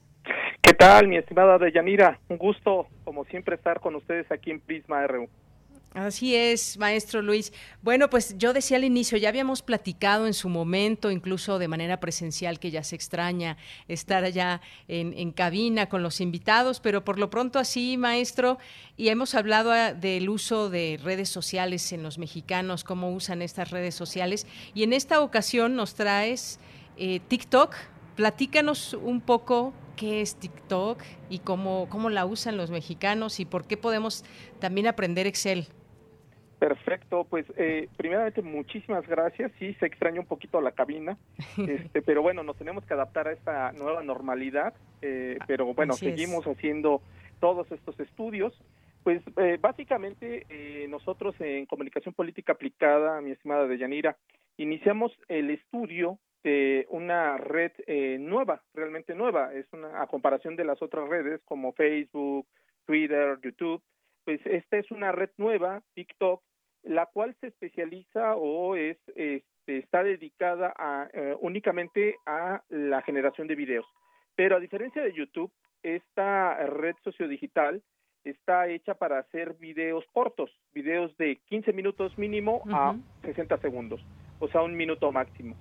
¿Qué tal, mi estimada Deyanira? Un gusto, como siempre, estar con ustedes aquí en Prisma RU. Así es, maestro Luis. Bueno, pues yo decía al inicio, ya habíamos platicado en su momento, incluso de manera presencial, que ya se extraña estar allá en, en cabina con los invitados, pero por lo pronto así, maestro, y hemos hablado ah, del uso de redes sociales en los mexicanos, cómo usan estas redes sociales, y en esta ocasión nos traes eh, TikTok. Platícanos un poco qué es TikTok y cómo, cómo la usan los mexicanos y por qué podemos también aprender Excel. Perfecto, pues eh, primeramente muchísimas gracias. Sí, se extraña un poquito la cabina, [LAUGHS] este, pero bueno, nos tenemos que adaptar a esta nueva normalidad. Eh, pero bueno, seguimos haciendo todos estos estudios. Pues eh, básicamente nosotros en comunicación política aplicada, mi estimada Deyanira, iniciamos el estudio de una red eh, nueva, realmente nueva, es una a comparación de las otras redes como Facebook, Twitter, YouTube, pues esta es una red nueva, TikTok, la cual se especializa o es este, está dedicada a, eh, únicamente a la generación de videos. Pero a diferencia de YouTube, esta red sociodigital está hecha para hacer videos cortos, videos de 15 minutos mínimo a 60 segundos, o sea, un minuto máximo.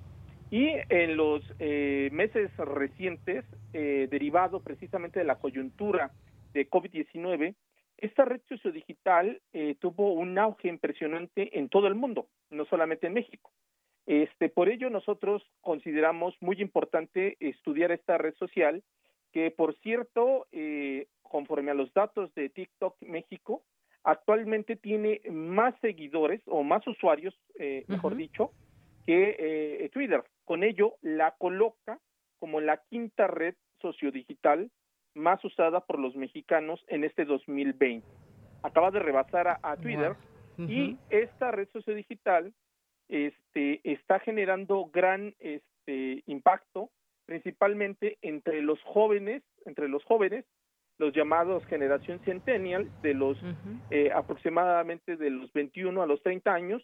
Y en los eh, meses recientes, eh, derivado precisamente de la coyuntura de COVID-19, esta red sociodigital eh, tuvo un auge impresionante en todo el mundo, no solamente en México. Este, por ello, nosotros consideramos muy importante estudiar esta red social, que por cierto, eh, conforme a los datos de TikTok México, actualmente tiene más seguidores o más usuarios, eh, mejor dicho, que eh, Twitter. Con ello, la coloca como la quinta red sociodigital más usada por los mexicanos en este 2020. Acaba de rebasar a, Twitter. Y esta red sociodigital este, está generando gran este, impacto, principalmente entre los jóvenes, entre los jóvenes, los llamados generación centennial, de los eh, aproximadamente de los 21 a los 30 años,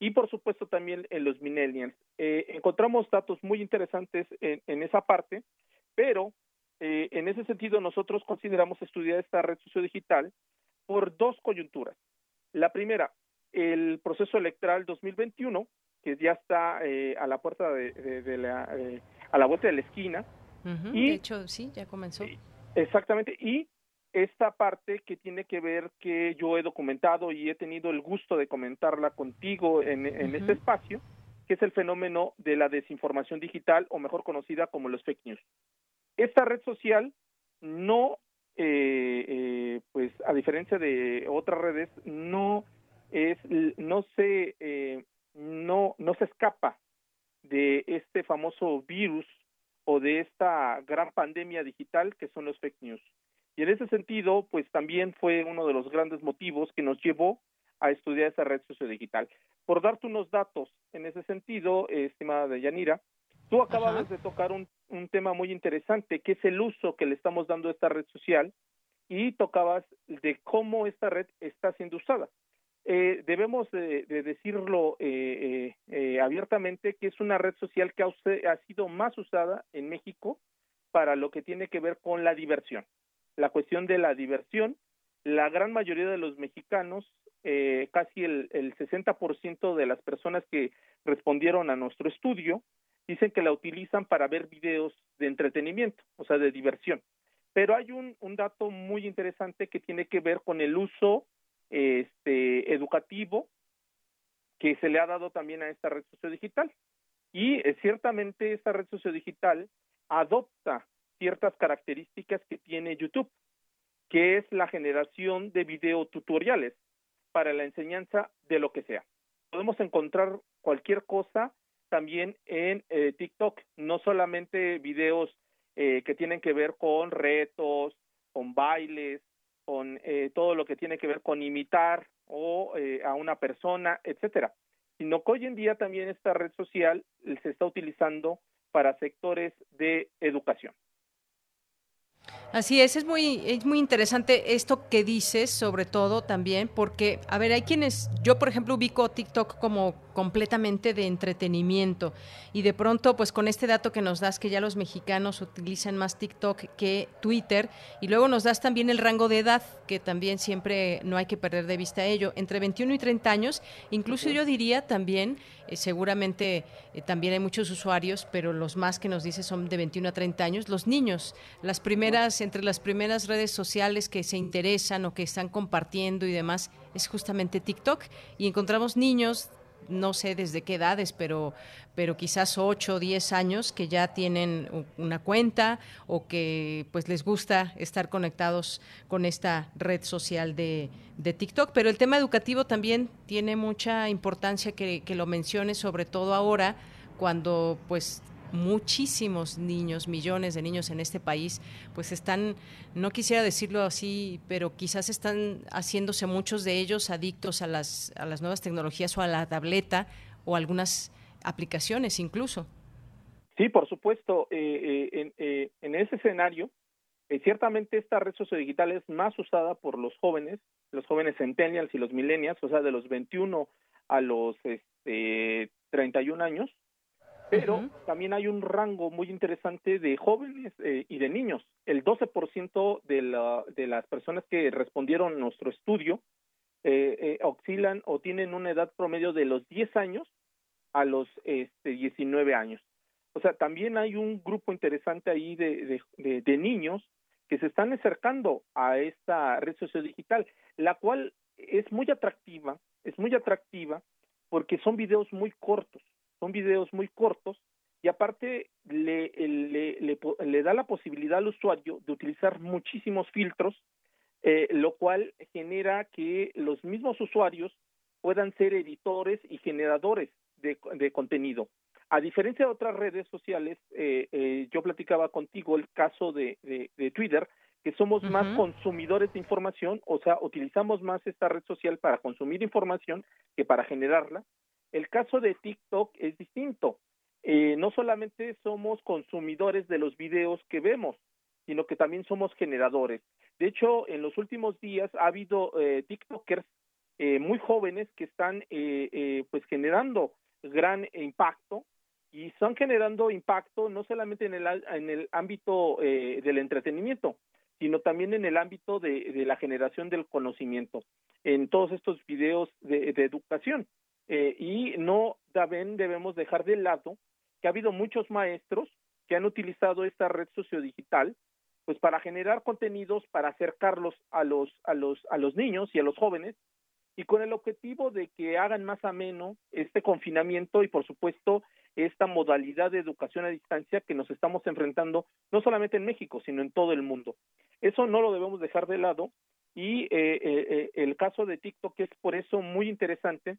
y por supuesto también en los millennials. Eh, encontramos datos muy interesantes en, esa parte, pero eh, en ese sentido nosotros consideramos estudiar esta red sociodigital por dos coyunturas. La primera, el proceso electoral 2021, que ya está eh, a la puerta de, la, a la vuelta de la esquina. y, de hecho, sí, ya comenzó. Exactamente, y esta parte que tiene que ver que yo he documentado y he tenido el gusto de comentarla contigo en, este espacio, que es el fenómeno de la desinformación digital o mejor conocida como los fake news. Esta red social no, eh, eh, pues a diferencia de otras redes, no es, no se, eh, no, no se escapa de este famoso virus o de esta gran pandemia digital que son los fake news. Y en ese sentido, pues también fue uno de los grandes motivos que nos llevó a estudiar esa red sociodigital. Por darte unos datos en ese sentido, estimada Yanira, tú acabas de tocar un, un tema muy interesante, que es el uso que le estamos dando a esta red social, y tocabas de cómo esta red está siendo usada. Eh, debemos de, decirlo eh, eh, abiertamente que es una red social que ha, sido más usada en México para lo que tiene que ver con la diversión. La cuestión de la diversión, la gran mayoría de los mexicanos, casi el, el 60% de las personas que respondieron a nuestro estudio, dicen que la utilizan para ver videos de entretenimiento, o sea, de diversión. Pero hay un, un dato muy interesante que tiene que ver con el uso este, educativo que se le ha dado también a esta red sociodigital. Y eh, ciertamente esta red sociodigital adopta ciertas características que tiene YouTube, que es la generación de videotutoriales para la enseñanza de lo que sea. Podemos encontrar cualquier cosa también en eh, TikTok, no solamente videos eh, que tienen que ver con retos, con bailes, con eh, todo lo que tiene que ver con imitar o eh, a una persona, etcétera, sino que hoy en día también esta red social se está utilizando para sectores de educación. Así es, es muy, es muy interesante esto que dices, sobre todo también, porque, a ver, hay quienes, yo por ejemplo ubico TikTok como completamente de entretenimiento y de pronto, pues con este dato que nos das, que ya los mexicanos utilizan más TikTok que Twitter, y luego nos das también el rango de edad, que también siempre no hay que perder de vista ello, entre 21 y 30 años, incluso yo diría también, eh, seguramente eh, también hay muchos usuarios, pero los más que nos dice son de 21 a 30 años, los niños, las primeras entre las primeras redes sociales que se interesan o que están compartiendo y demás es justamente TikTok y encontramos niños no sé desde qué edades, pero, pero quizás 8 o 10 años que ya tienen una cuenta o que pues les gusta estar conectados con esta red social de, de TikTok. Pero el tema educativo también tiene mucha importancia que, que lo menciones, sobre todo ahora cuando pues muchísimos niños, millones de niños en este país, pues están, no quisiera decirlo así, pero quizás están haciéndose muchos de ellos adictos a las, a las nuevas tecnologías o a la tableta o algunas aplicaciones incluso. Sí, por supuesto. Eh, eh, eh, en, ese escenario, ciertamente esta red sociodigital es más usada por los jóvenes, los jóvenes centennials y los millennials, o sea, de los 21 a los este, 31 años, pero también hay un rango muy interesante de jóvenes eh, y de niños. El 12% de, la, de las personas que respondieron a nuestro estudio eh, eh, oscilan o tienen una edad promedio de los 10 años a los este, 19 años. O sea, también hay un grupo interesante ahí de, de, de, niños que se están acercando a esta red sociodigital, la cual es muy atractiva, es muy atractiva porque son videos muy cortos son videos muy cortos y aparte le, le, le, da la posibilidad al usuario de utilizar muchísimos filtros, eh, lo cual genera que los mismos usuarios puedan ser editores y generadores de, de contenido. A diferencia de otras redes sociales, eh, eh, yo platicaba contigo el caso de, de, Twitter, que somos más consumidores de información, o sea, utilizamos más esta red social para consumir información que para generarla. El caso de TikTok es distinto. Eh, no solamente somos consumidores de los videos que vemos, sino que también somos generadores. De hecho, en los últimos días ha habido eh, TikTokers eh, muy jóvenes que están pues generando gran impacto y están generando impacto no solamente en el, en el ámbito del entretenimiento, sino también en el ámbito de, la generación del conocimiento, en todos estos videos de educación. Eh, y no también debemos dejar de lado que ha habido muchos maestros que han utilizado esta red sociodigital pues para generar contenidos para acercarlos a los a los a los niños y a los jóvenes y con el objetivo de que hagan más ameno este confinamiento y por supuesto esta modalidad de educación a distancia que nos estamos enfrentando no solamente en México, sino en todo el mundo. Eso no lo debemos dejar de lado y eh, eh, eh, el caso de TikTok es por eso muy interesante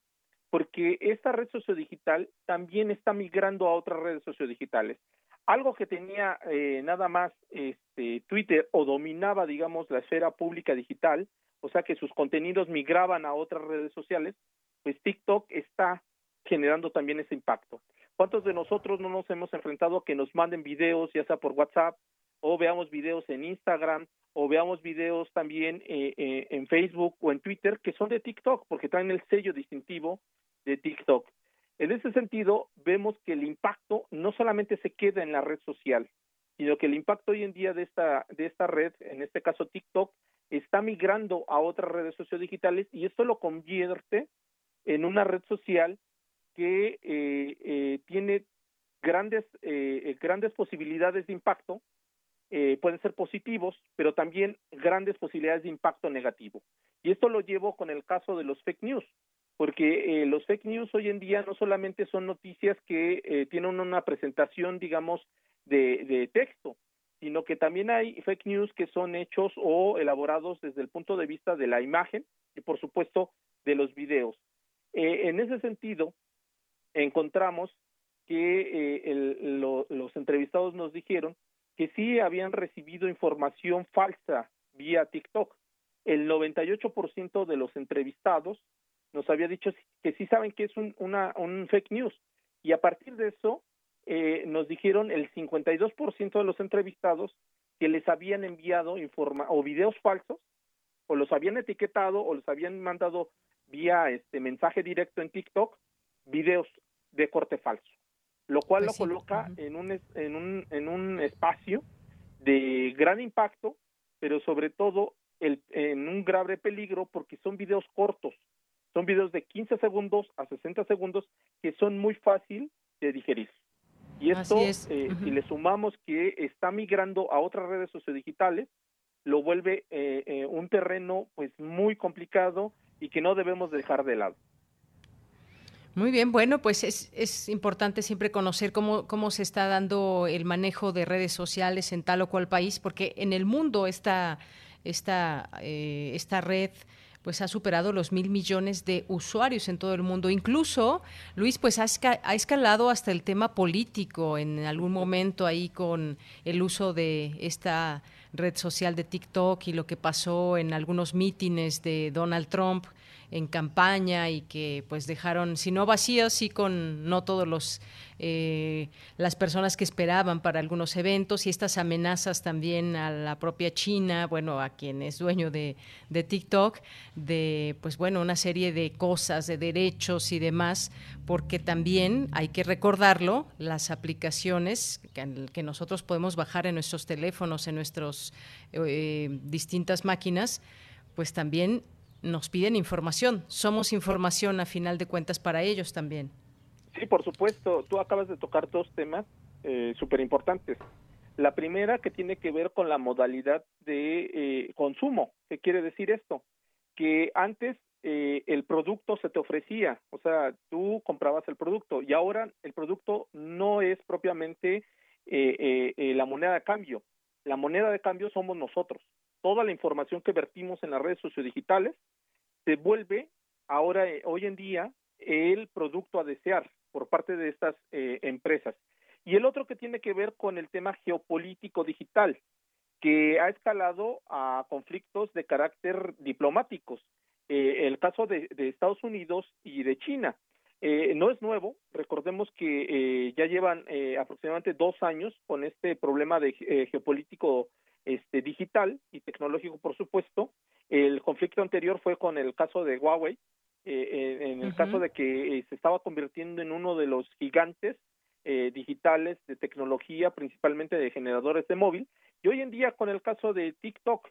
porque esta red sociodigital también está migrando a otras redes sociodigitales. Algo que tenía nada más este, Twitter o dominaba, digamos, la esfera pública digital, o sea que sus contenidos migraban a otras redes sociales, pues TikTok está generando también ese impacto. ¿Cuántos de nosotros no nos hemos enfrentado a que nos manden videos, ya sea por WhatsApp, o veamos videos en Instagram, o veamos videos también eh, eh, en Facebook o en Twitter que son de TikTok, porque traen el sello distintivo de TikTok. En ese sentido, vemos que el impacto no solamente se queda en la red social, sino que el impacto hoy en día de esta, de esta red, en este caso TikTok, está migrando a otras redes sociodigitales y esto lo convierte en una red social que eh, eh, tiene grandes, eh, grandes posibilidades de impacto, pueden ser positivos, pero también grandes posibilidades de impacto negativo. Y esto lo llevo con el caso de los fake news, porque los fake news hoy en día no solamente son noticias que tienen una presentación, digamos, de, de texto, sino que también hay fake news que son hechos o elaborados desde el punto de vista de la imagen y por supuesto de los videos. Eh, en ese sentido, encontramos que eh, los entrevistados nos dijeron que sí habían recibido información falsa vía TikTok. El 98% de los entrevistados nos había dicho que sí saben que es un, una, un fake news. Y a partir de eso, eh, nos dijeron el 52% de los entrevistados que les habían enviado informa o videos falsos o los habían etiquetado o los habían mandado vía este mensaje directo en TikTok videos de corte falso, lo cual pues lo coloca en un en un en un espacio de gran impacto, pero sobre todo el, en un grave peligro porque son videos cortos, son videos de 15 segundos a 60 segundos que son muy fácil de digerir. Y esto, eh, si le sumamos que está migrando a otras redes sociodigitales, lo vuelve eh, eh, un terreno pues muy complicado y que no debemos dejar de lado. Muy bien, bueno, pues es, es importante siempre conocer cómo, cómo se está dando el manejo de redes sociales en tal o cual país, porque en el mundo esta, esta, esta red pues ha superado los mil millones de usuarios en todo el mundo. Incluso, Luis, pues ha, escalado hasta el tema político en algún momento ahí con el uso de esta red social de TikTok y lo que pasó en algunos mítines de Donald Trump en campaña y que pues dejaron, si no vacíos, sí con no todos los eh, las personas que esperaban para algunos eventos y estas amenazas también a la propia China, bueno, a quien es dueño de, de TikTok, de pues bueno, una serie de cosas, de derechos y demás, porque también hay que recordarlo, las aplicaciones que, que nosotros podemos bajar en nuestros teléfonos, en nuestras eh, distintas máquinas, pues también nos piden información. Somos información a final de cuentas para ellos también. Sí, por supuesto. Tú acabas de tocar dos temas eh, súper importantes. La primera que tiene que ver con la modalidad de eh, consumo. ¿Qué quiere decir esto? Que antes eh, el producto se te ofrecía, o sea, tú comprabas el producto y ahora el producto no es propiamente la moneda de cambio. La moneda de cambio somos nosotros toda la información que vertimos en las redes sociodigitales se vuelve ahora, eh, hoy en día, el producto a desear por parte de estas eh, empresas. Y el otro que tiene que ver con el tema geopolítico digital, que ha escalado a conflictos de carácter diplomáticos. Eh, el caso de, Estados Unidos y de China. no es nuevo, recordemos que ya llevan aproximadamente dos años con este problema de geopolítico este, digital y tecnológico, por supuesto. El conflicto anterior fue con el caso de Huawei, eh, eh, en el caso de que eh, se estaba convirtiendo en uno de los gigantes digitales de tecnología, principalmente de generadores de móvil, y hoy en día con el caso de TikTok.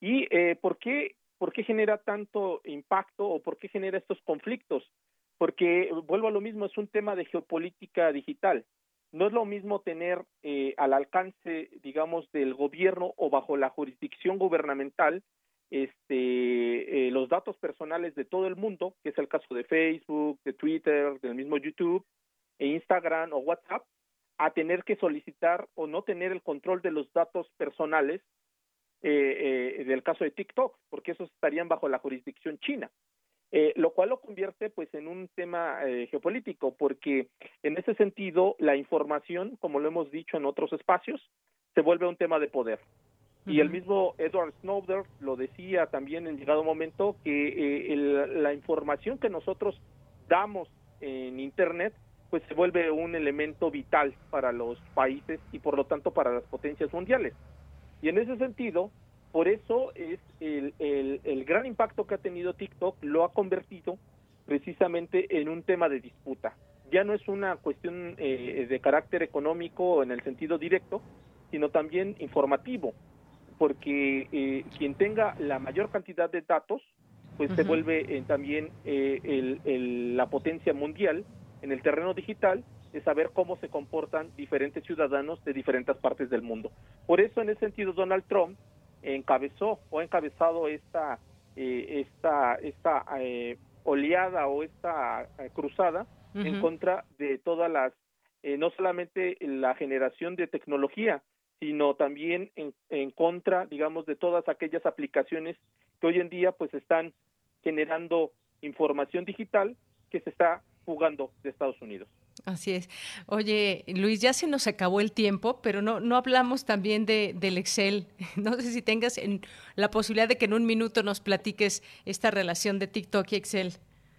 ¿Y por, qué, por qué genera tanto impacto o por qué genera estos conflictos? Porque, vuelvo a lo mismo, es un tema de geopolítica digital. No es lo mismo tener eh, al alcance, digamos, del gobierno o bajo la jurisdicción gubernamental este, eh, los datos personales de todo el mundo, que es el caso de Facebook, de Twitter, del mismo YouTube, e Instagram o WhatsApp, a tener que solicitar o no tener el control de los datos personales eh, eh, del caso de TikTok, porque esos estarían bajo la jurisdicción china. Eh, lo cual lo convierte pues en un tema eh, geopolítico, porque en ese sentido la información, como lo hemos dicho en otros espacios, se vuelve un tema de poder. Y el mismo Edward Snowden lo decía también en llegado momento que eh, la información que nosotros damos en Internet pues se vuelve un elemento vital para los países y por lo tanto para las potencias mundiales. Y en ese sentido, por eso es el, el, gran impacto que ha tenido TikTok lo ha convertido precisamente en un tema de disputa. Ya no es una cuestión eh, de carácter económico en el sentido directo, sino también informativo, porque eh, quien tenga la mayor cantidad de datos, pues se vuelve eh, también el, la potencia mundial en el terreno digital de saber cómo se comportan diferentes ciudadanos de diferentes partes del mundo. Por eso, en ese sentido, Donald Trump encabezó o ha encabezado esta, eh, esta, esta eh, oleada o esta eh, cruzada en contra de todas las, no solamente la generación de tecnología, sino también en, en contra, digamos, de todas aquellas aplicaciones que hoy en día pues están generando información digital que se está jugando de Estados Unidos. Así es. Oye, Luis, ya se nos acabó el tiempo, pero no, no hablamos también de, del Excel. [LAUGHS] No sé si tengas en, la posibilidad de que en un minuto nos platiques esta relación de TikTok y Excel.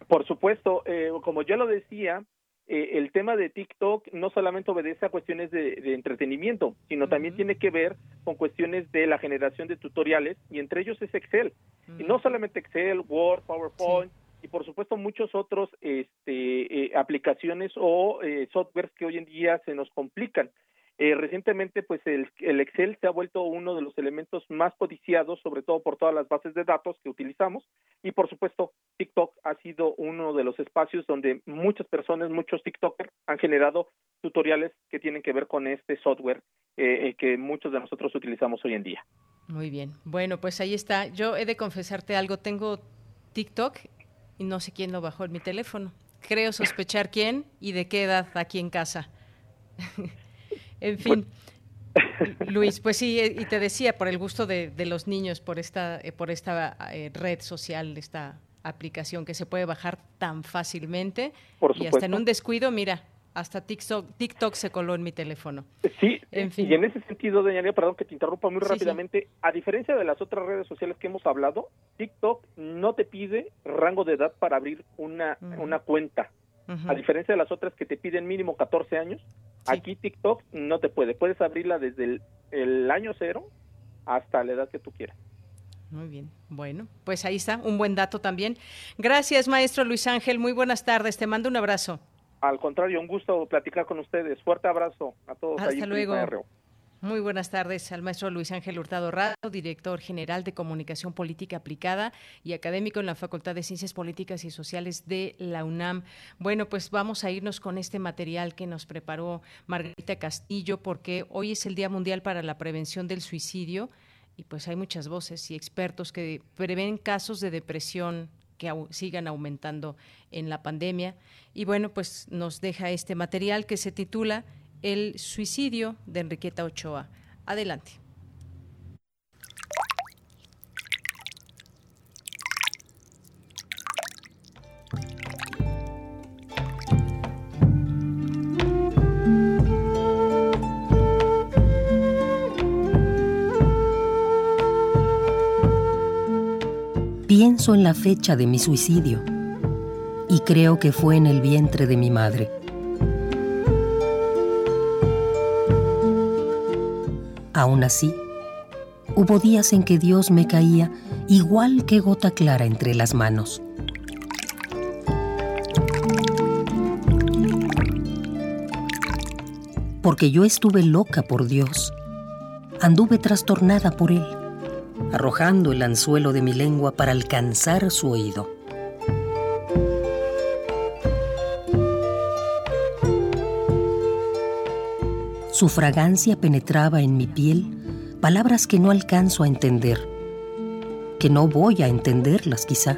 Por supuesto, eh, como yo lo decía, eh, el tema de TikTok no solamente obedece a cuestiones de, entretenimiento, sino también tiene que ver con cuestiones de la generación de tutoriales y entre ellos es Excel. Y no solamente Excel, Word, PowerPoint, y por supuesto muchos otros este, eh, aplicaciones o eh, softwares que hoy en día se nos complican. Eh, recientemente, pues el, el, Excel se ha vuelto uno de los elementos más codiciados, sobre todo por todas las bases de datos que utilizamos, y por supuesto, TikTok ha sido uno de los espacios donde muchas personas, muchos TikTokers han generado tutoriales que tienen que ver con este software eh, que muchos de nosotros utilizamos hoy en día. Muy bien. Bueno, pues ahí está. Yo he de confesarte algo. Tengo TikTok y no sé quién lo bajó en mi teléfono. Creo sospechar quién y de qué edad aquí en casa. [LAUGHS] en fin. Luis, pues sí, eh, y te decía, por el gusto de, los niños, por esta, eh, por esta eh, red social, esta aplicación que se puede bajar tan fácilmente y hasta en un descuido, mira, hasta TikTok, TikTok se coló en mi teléfono. Sí, en fin. y en ese sentido, Daniela, perdón que te interrumpa muy rápidamente, a diferencia de las otras redes sociales que hemos hablado, TikTok no te pide rango de edad para abrir una, una cuenta. A diferencia de las otras que te piden mínimo 14 años, aquí TikTok no te puede. Puedes abrirla desde el, el año cero hasta la edad que tú quieras. Muy bien. Bueno, pues ahí está, un buen dato también. Gracias, maestro Luis Ángel. Muy buenas tardes. Te mando un abrazo. Al contrario, un gusto platicar con ustedes. Fuerte abrazo a todos. Hasta luego. Muy buenas tardes al maestro Luis Ángel Hurtado Rado, director general de Comunicación Política Aplicada y académico en la Facultad de Ciencias Políticas y Sociales de la UNAM. Bueno, pues vamos a irnos con este material que nos preparó Margarita Castillo, porque hoy es el Día Mundial para la Prevención del Suicidio y pues hay muchas voces y expertos que prevén casos de depresión que sigan aumentando en la pandemia. Y bueno, pues nos deja este material que se titula El suicidio de Enriqueta Ochoa. Adelante. Pienso en la fecha de mi suicidio y creo que fue en el vientre de mi madre. Aún así, hubo días en que Dios me caía igual que gota clara entre las manos. Porque yo estuve loca por Dios, anduve trastornada por Él arrojando el anzuelo de mi lengua para alcanzar su oído. Su fragancia penetraba en mi piel palabras que no alcanzo a entender, que no voy a entenderlas quizá.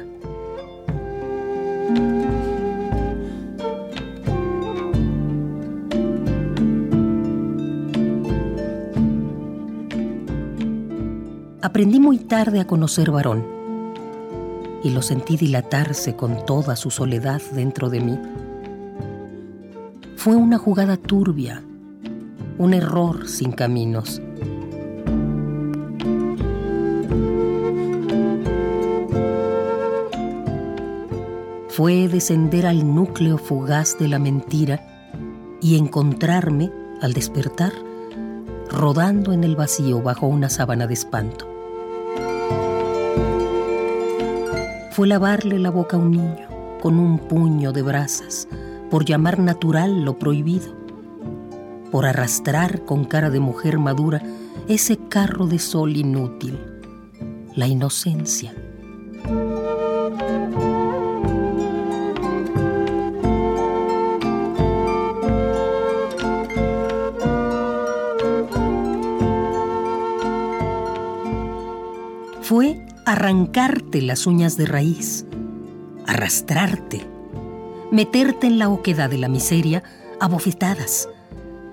Muy tarde a conocer varón y lo sentí dilatarse con toda su soledad dentro de mí. Fue una jugada turbia, un error sin caminos. Fue descender al núcleo fugaz de la mentira y encontrarme, al despertar, rodando en el vacío bajo una sábana de espanto. Fue lavarle la boca a un niño con un puño de brasas, por llamar natural lo prohibido, por arrastrar con cara de mujer madura ese carro de sol inútil, la inocencia. Arrancarte las uñas de raíz, arrastrarte, meterte en la oquedad de la miseria a bofetadas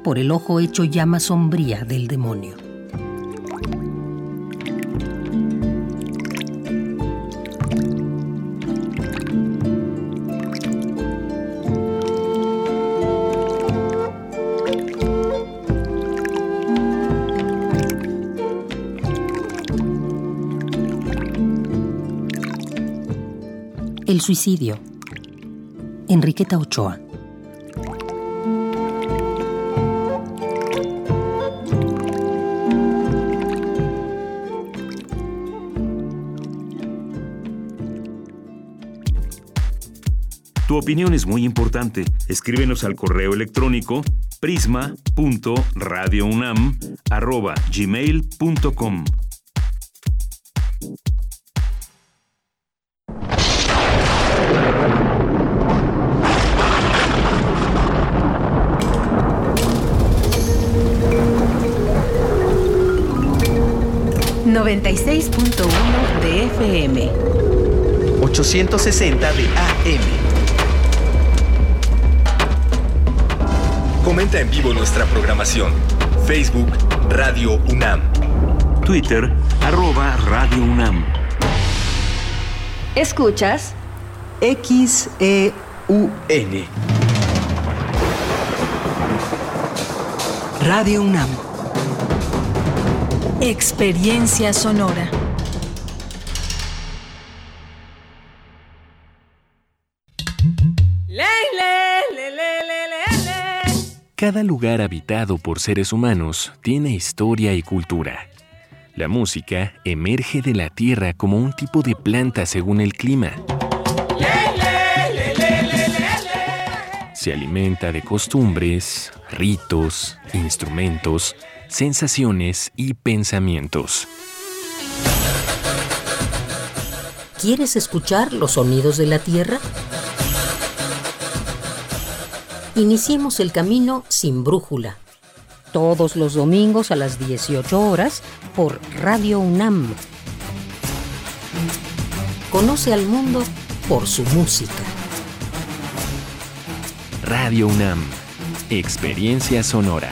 por el ojo hecho llama sombría del demonio. Suicidio. Enriqueta Ochoa. Tu opinión es muy importante. Escríbenos al correo electrónico prisma.radiounam@gmail.com. ...96.1 de FM... 860 de AM. Comenta en vivo nuestra programación. Facebook Radio UNAM. Twitter arroba Radio UNAM. Escuchas XEUN. Radio UNAM. Experiencia sonora. Cada lugar habitado por seres humanos tiene historia y cultura. La música emerge de la tierra como un tipo de planta según el clima. Se alimenta de costumbres, ritos, instrumentos, sensaciones y pensamientos. ¿Quieres escuchar los sonidos de la tierra? Iniciemos el camino sin brújula. Todos los domingos a las 18 horas por Radio UNAM. Conoce al mundo por su música. Radio UNAM. Experiencia sonora.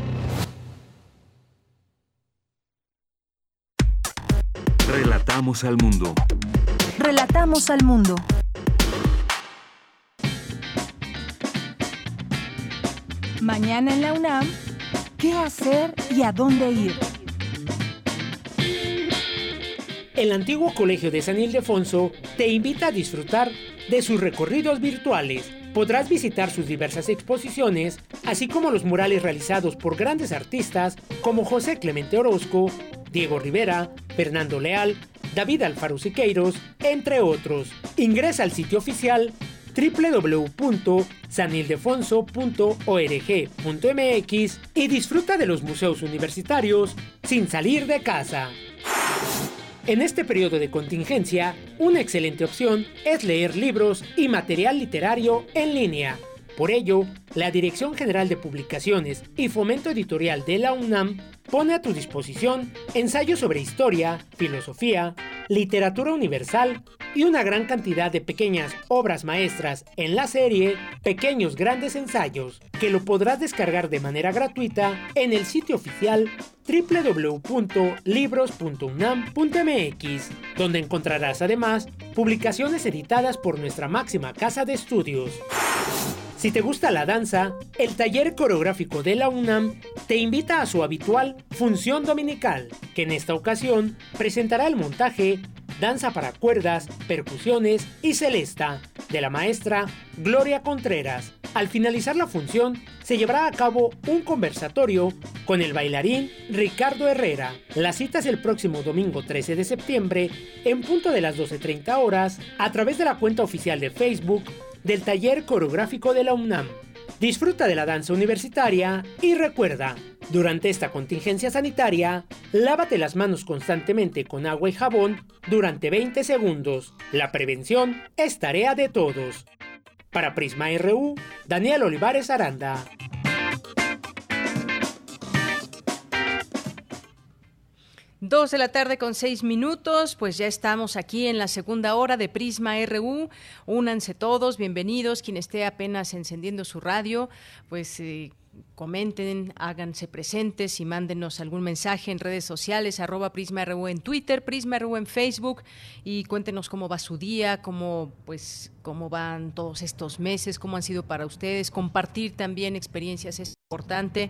Relatamos al mundo. Relatamos al mundo. Mañana en la UNAM, ¿qué hacer y a dónde ir? El antiguo Colegio de San Ildefonso te invita a disfrutar de sus recorridos virtuales. Podrás visitar sus diversas exposiciones, así como los murales realizados por grandes artistas como José Clemente Orozco, Diego Rivera, Fernando Leal, David Alfaro Siqueiros, entre otros. Ingresa al sitio oficial www.sanildefonso.org.mx y disfruta de los museos universitarios sin salir de casa. En este periodo de contingencia, una excelente opción es leer libros y material literario en línea. Por ello, la Dirección General de Publicaciones y Fomento Editorial de la UNAM pone a tu disposición ensayos sobre historia, filosofía, literatura universal y una gran cantidad de pequeñas obras maestras en la serie Pequeños Grandes Ensayos, que lo podrás descargar de manera gratuita en el sitio oficial www.libros.unam.mx, donde encontrarás además publicaciones editadas por nuestra máxima casa de estudios. Si te gusta la danza, el taller coreográfico de la UNAM te invita a su habitual función dominical, que en esta ocasión presentará el montaje Danza para cuerdas, percusiones y celesta de la maestra Gloria Contreras. Al finalizar la función, se llevará a cabo un conversatorio con el bailarín Ricardo Herrera. La cita es el próximo domingo 13 de septiembre en punto de las 12.30 horas a través de la cuenta oficial de Facebook del taller coreográfico de la UNAM. Disfruta de la danza universitaria y recuerda, durante esta contingencia sanitaria, lávate las manos constantemente con agua y jabón durante 20 segundos. La prevención es tarea de todos. Para Prisma RU, Daniel Olivares Aranda. Dos de la tarde con seis minutos, pues ya estamos aquí en la segunda hora de Prisma RU. Únanse todos, bienvenidos. Quien esté apenas encendiendo su radio, pues eh, comenten, háganse presentes y mándenos algún mensaje en redes sociales, arroba Prisma en Twitter, Prisma RU en Facebook y cuéntenos cómo va su día, cómo pues cómo van todos estos meses, cómo han sido para ustedes, compartir también experiencias es importante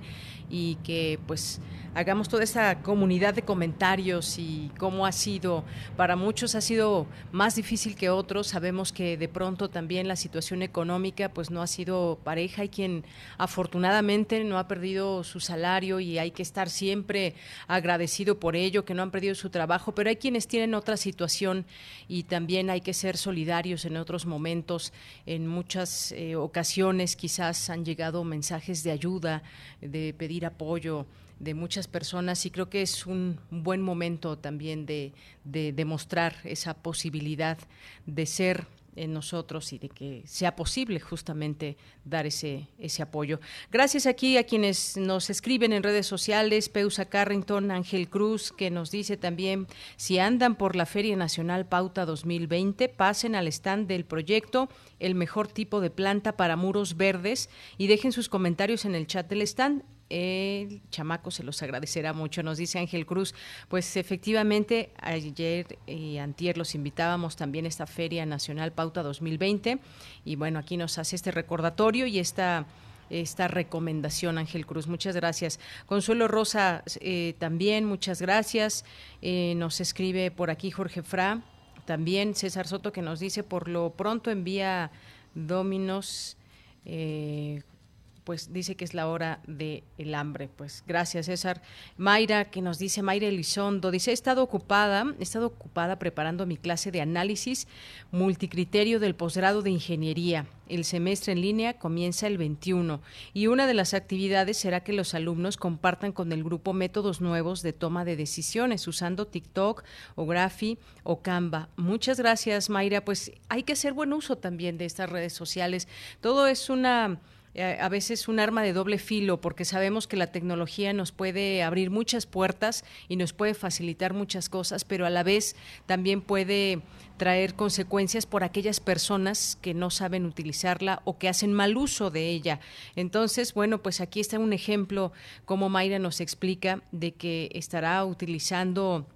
y que pues hagamos toda esta comunidad de comentarios y cómo ha sido, para muchos ha sido más difícil que otros, sabemos que de pronto también la situación económica pues no ha sido pareja, hay quien afortunadamente no ha perdido su salario y hay que estar siempre agradecido por ello, que no han perdido su trabajo, pero hay quienes tienen otra situación y también hay que ser solidarios en otros momentos. En muchas eh, ocasiones quizás han llegado mensajes de ayuda, de pedir apoyo de muchas personas y creo que es un buen momento también de demostrar esa posibilidad de ser en nosotros y de que sea posible justamente dar ese, ese apoyo. Gracias aquí a quienes nos escriben en redes sociales, Peusa Carrington, Ángel Cruz, que nos dice también, si andan por la Feria Nacional Pauta 2020, pasen al stand del proyecto El mejor tipo de planta para muros verdes y dejen sus comentarios en el chat del stand el chamaco se los agradecerá mucho, nos dice Ángel Cruz. Pues efectivamente, ayer y antier los invitábamos también a esta Feria Nacional Pauta 2020 y bueno, aquí nos hace este recordatorio y esta esta recomendación, Ángel Cruz. Muchas gracias. Consuelo Rosa, eh, también muchas gracias. Eh, nos escribe por aquí Jorge Fra, también César Soto, que nos dice, por lo pronto envía Dominos. Eh, pues dice que es la hora del el hambre. Pues gracias, César. Mayra, que nos dice Mayra Elizondo, dice, he estado ocupada, he estado ocupada preparando mi clase de análisis multicriterio del posgrado de ingeniería. El semestre en línea comienza el 21 y una de las actividades será que los alumnos compartan con el grupo métodos nuevos de toma de decisiones usando TikTok o Grafi o Canva. Muchas gracias, Mayra. Pues hay que hacer buen uso también de estas redes sociales. Todo es una a veces un arma de doble filo porque sabemos que la tecnología nos puede abrir muchas puertas y nos puede facilitar muchas cosas, pero a la vez también puede traer consecuencias por aquellas personas que no saben utilizarla o que hacen mal uso de ella. Entonces, bueno, pues aquí está un ejemplo como Mayra nos explica de que estará utilizando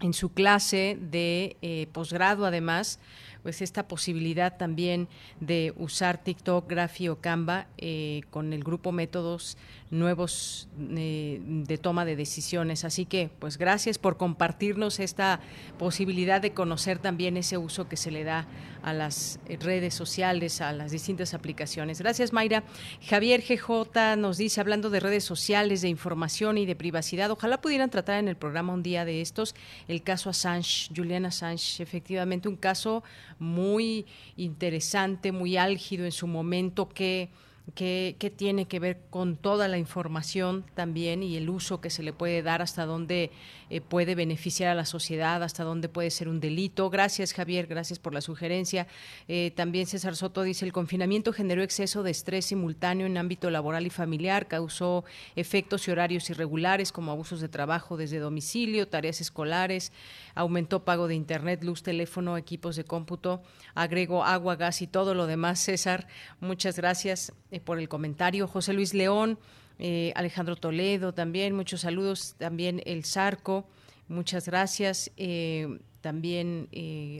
en su clase de eh, posgrado además pues esta posibilidad también de usar TikTok, Graphy o Canva eh, con el grupo métodos nuevos eh, de toma de decisiones. Así que, pues gracias por compartirnos esta posibilidad de conocer también ese uso que se le da a las redes sociales, a las distintas aplicaciones. Gracias, Mayra. Javier GJ nos dice, hablando de redes sociales, de información y de privacidad, ojalá pudieran tratar en el programa un día de estos el caso Assange, Julian Assange, efectivamente un caso muy interesante, muy álgido en su momento que que, tiene que ver con toda la información también y el uso que se le puede dar, hasta dónde eh, puede beneficiar a la sociedad, hasta dónde puede ser un delito. Gracias, Javier, gracias por la sugerencia. Eh, también César Soto dice, el confinamiento generó exceso de estrés simultáneo en ámbito laboral y familiar, causó efectos y horarios irregulares como abusos de trabajo desde domicilio, tareas escolares, aumentó pago de internet, luz, teléfono, equipos de cómputo, agrego agua, gas y todo lo demás. César, muchas gracias eh, por el comentario. José Luis León, eh, Alejandro Toledo también, muchos saludos. También el Zarco, muchas gracias. Eh, también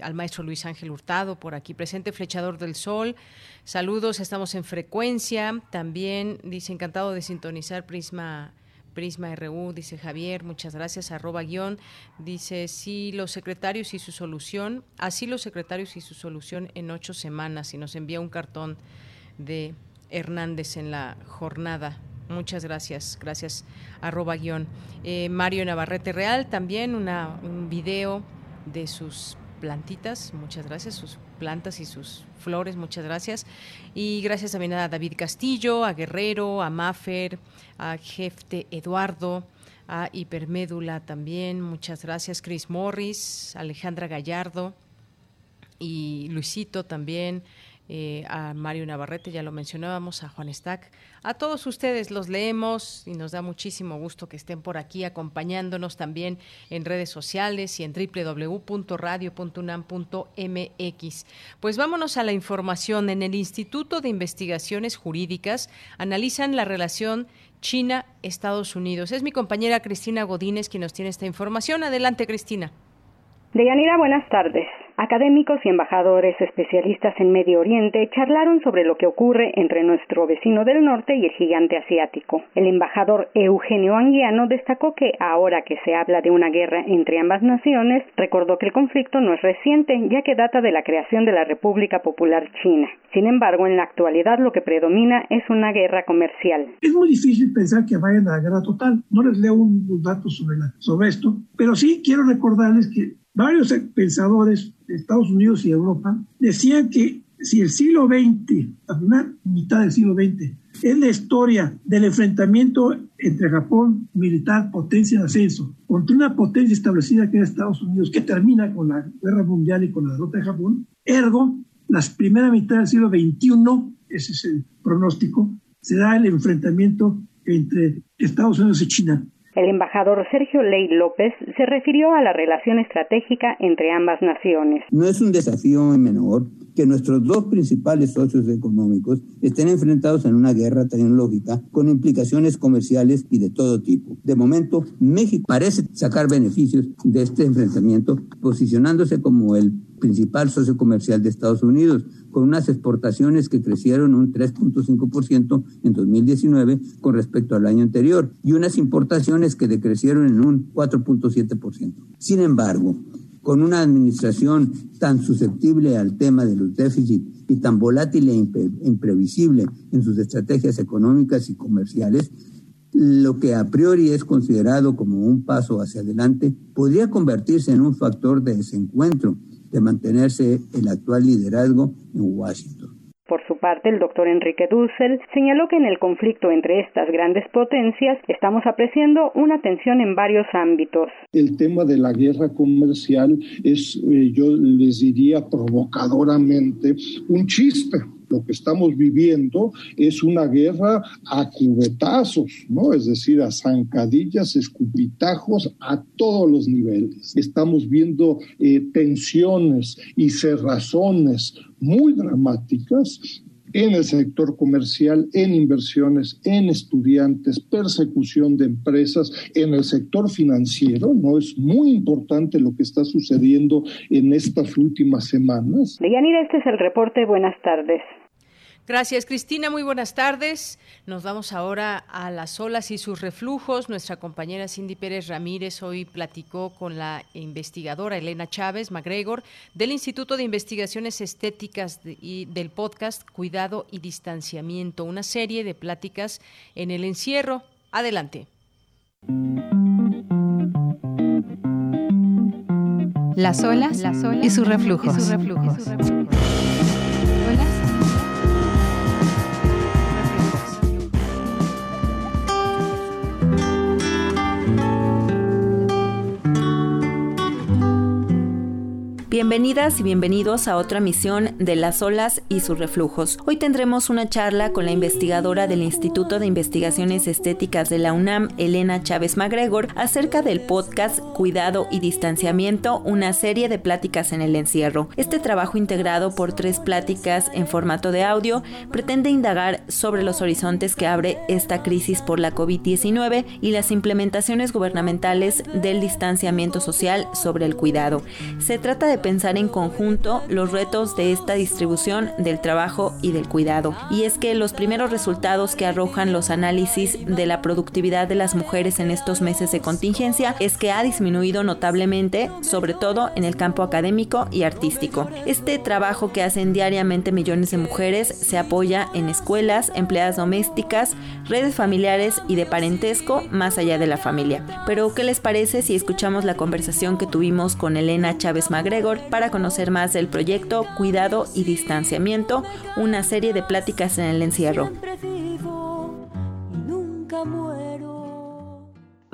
al maestro Luis Ángel Hurtado por aquí presente, Flechador del Sol. Saludos, estamos en frecuencia. También dice encantado de sintonizar Prisma Prisma RU, dice Javier, muchas gracias, arroba guion, dice, sí, los secretarios y su solución, así los secretarios y su solución en ocho semanas, y nos envía un cartón de Hernández en la jornada. Muchas gracias, gracias, arroba guion. Eh, Mario Navarrete Real, también una, un video de sus plantitas, muchas gracias, sus plantas y sus flores, muchas gracias. Y gracias también a David Castillo, a Guerrero, a Maffer, a Jefte Eduardo, a Hipermédula también, muchas gracias. Chris Morris, Alejandra Gallardo y Luisito también, eh, a Mario Navarrete, ya lo mencionábamos, a Juan Stack. A todos ustedes los leemos y nos da muchísimo gusto que estén por aquí acompañándonos también en redes sociales y en www.radio.unam.mx. Pues vámonos a la información. En el Instituto de Investigaciones Jurídicas analizan la relación China-Estados Unidos. Es mi compañera Cristina Godínez quien nos tiene esta información. Adelante, Cristina. Deyanira, buenas tardes. Académicos y embajadores especialistas en Medio Oriente charlaron sobre lo que ocurre entre nuestro vecino del norte y el gigante asiático. El embajador Eugenio Anguiano destacó que ahora que se habla de una guerra entre ambas naciones, recordó que el conflicto no es reciente, ya que data de la creación de la República Popular China. Sin embargo, en la actualidad lo que predomina es una guerra comercial. Es muy difícil pensar que vayan a la guerra total. No les leo unos datos sobre, sobre esto, pero sí quiero recordarles que varios pensadores de Estados Unidos y Europa decían que si el siglo XX, la primera mitad del siglo XX, es la historia del enfrentamiento entre Japón, militar, potencia en ascenso, contra una potencia establecida que era Estados Unidos, que termina con la guerra mundial y con la derrota de Japón, ergo, la primera mitad del siglo XXI, ese es el pronóstico, será el enfrentamiento entre Estados Unidos y China. El embajador Sergio Ley López se refirió a la relación estratégica entre ambas naciones. No es un desafío menor que nuestros dos principales socios económicos estén enfrentados en una guerra tecnológica con implicaciones comerciales y de todo tipo. De momento, México parece sacar beneficios de este enfrentamiento, posicionándose como el principal socio comercial de Estados Unidos, con unas exportaciones que crecieron un 3.5% en 2019 con respecto al año anterior y unas importaciones que decrecieron en un 4.7%. Sin embargo, con una administración tan susceptible al tema de los déficits y tan volátil e imprevisible en sus estrategias económicas y comerciales, lo que a priori es considerado como un paso hacia adelante podría convertirse en un factor de desencuentro de mantenerse el actual liderazgo en Washington. Por su parte, el doctor Enrique Dussel señaló que en el conflicto entre estas grandes potencias estamos apreciando una tensión en varios ámbitos. El tema de la guerra comercial es, eh, yo les diría provocadoramente, un chiste lo que estamos viviendo es una guerra a cubetazos, ¿no? Es decir, a zancadillas, escupitajos a todos los niveles. Estamos viendo eh, tensiones y cerrazones muy dramáticas en el sector comercial, en inversiones, en estudiantes, persecución de empresas, en el sector financiero, ¿no? Es muy importante lo que está sucediendo en estas últimas semanas. Deyanira, este es el reporte. Buenas tardes. Gracias, Cristina. Muy buenas tardes. Nos vamos ahora a las olas y sus reflujos. Nuestra compañera Cindy Pérez Ramírez hoy platicó con la investigadora Elena Chávez MacGregor del Instituto de Investigaciones Estéticas y del podcast Cuidado y Distanciamiento, una serie de pláticas en el encierro. Adelante. Las olas, y sus reflujos. Y sus reflujos. Bienvenidas y bienvenidos a otra misión de las olas y sus reflujos. Hoy tendremos una charla con la investigadora del Instituto de Investigaciones Estéticas de la UNAM, Elena Chávez MacGregor, acerca del podcast Cuidado y Distanciamiento, una serie de pláticas en el encierro. Este trabajo integrado por tres pláticas en formato de audio pretende indagar sobre los horizontes que abre esta crisis por la COVID-19 y las implementaciones gubernamentales del distanciamiento social sobre el cuidado. Se trata de pensar en conjunto los retos de esta distribución del trabajo y del cuidado. Y es que los primeros resultados que arrojan los análisis de la productividad de las mujeres en estos meses de contingencia es que ha disminuido notablemente, sobre todo en el campo académico y artístico. Este trabajo que hacen diariamente millones de mujeres se apoya en escuelas, empleadas domésticas, redes familiares y de parentesco más allá de la familia. Pero, ¿qué les parece si escuchamos la conversación que tuvimos con Elena Chávez MacGregor? Para conocer más del proyecto Cuidado y Distanciamiento, una serie de pláticas en el encierro.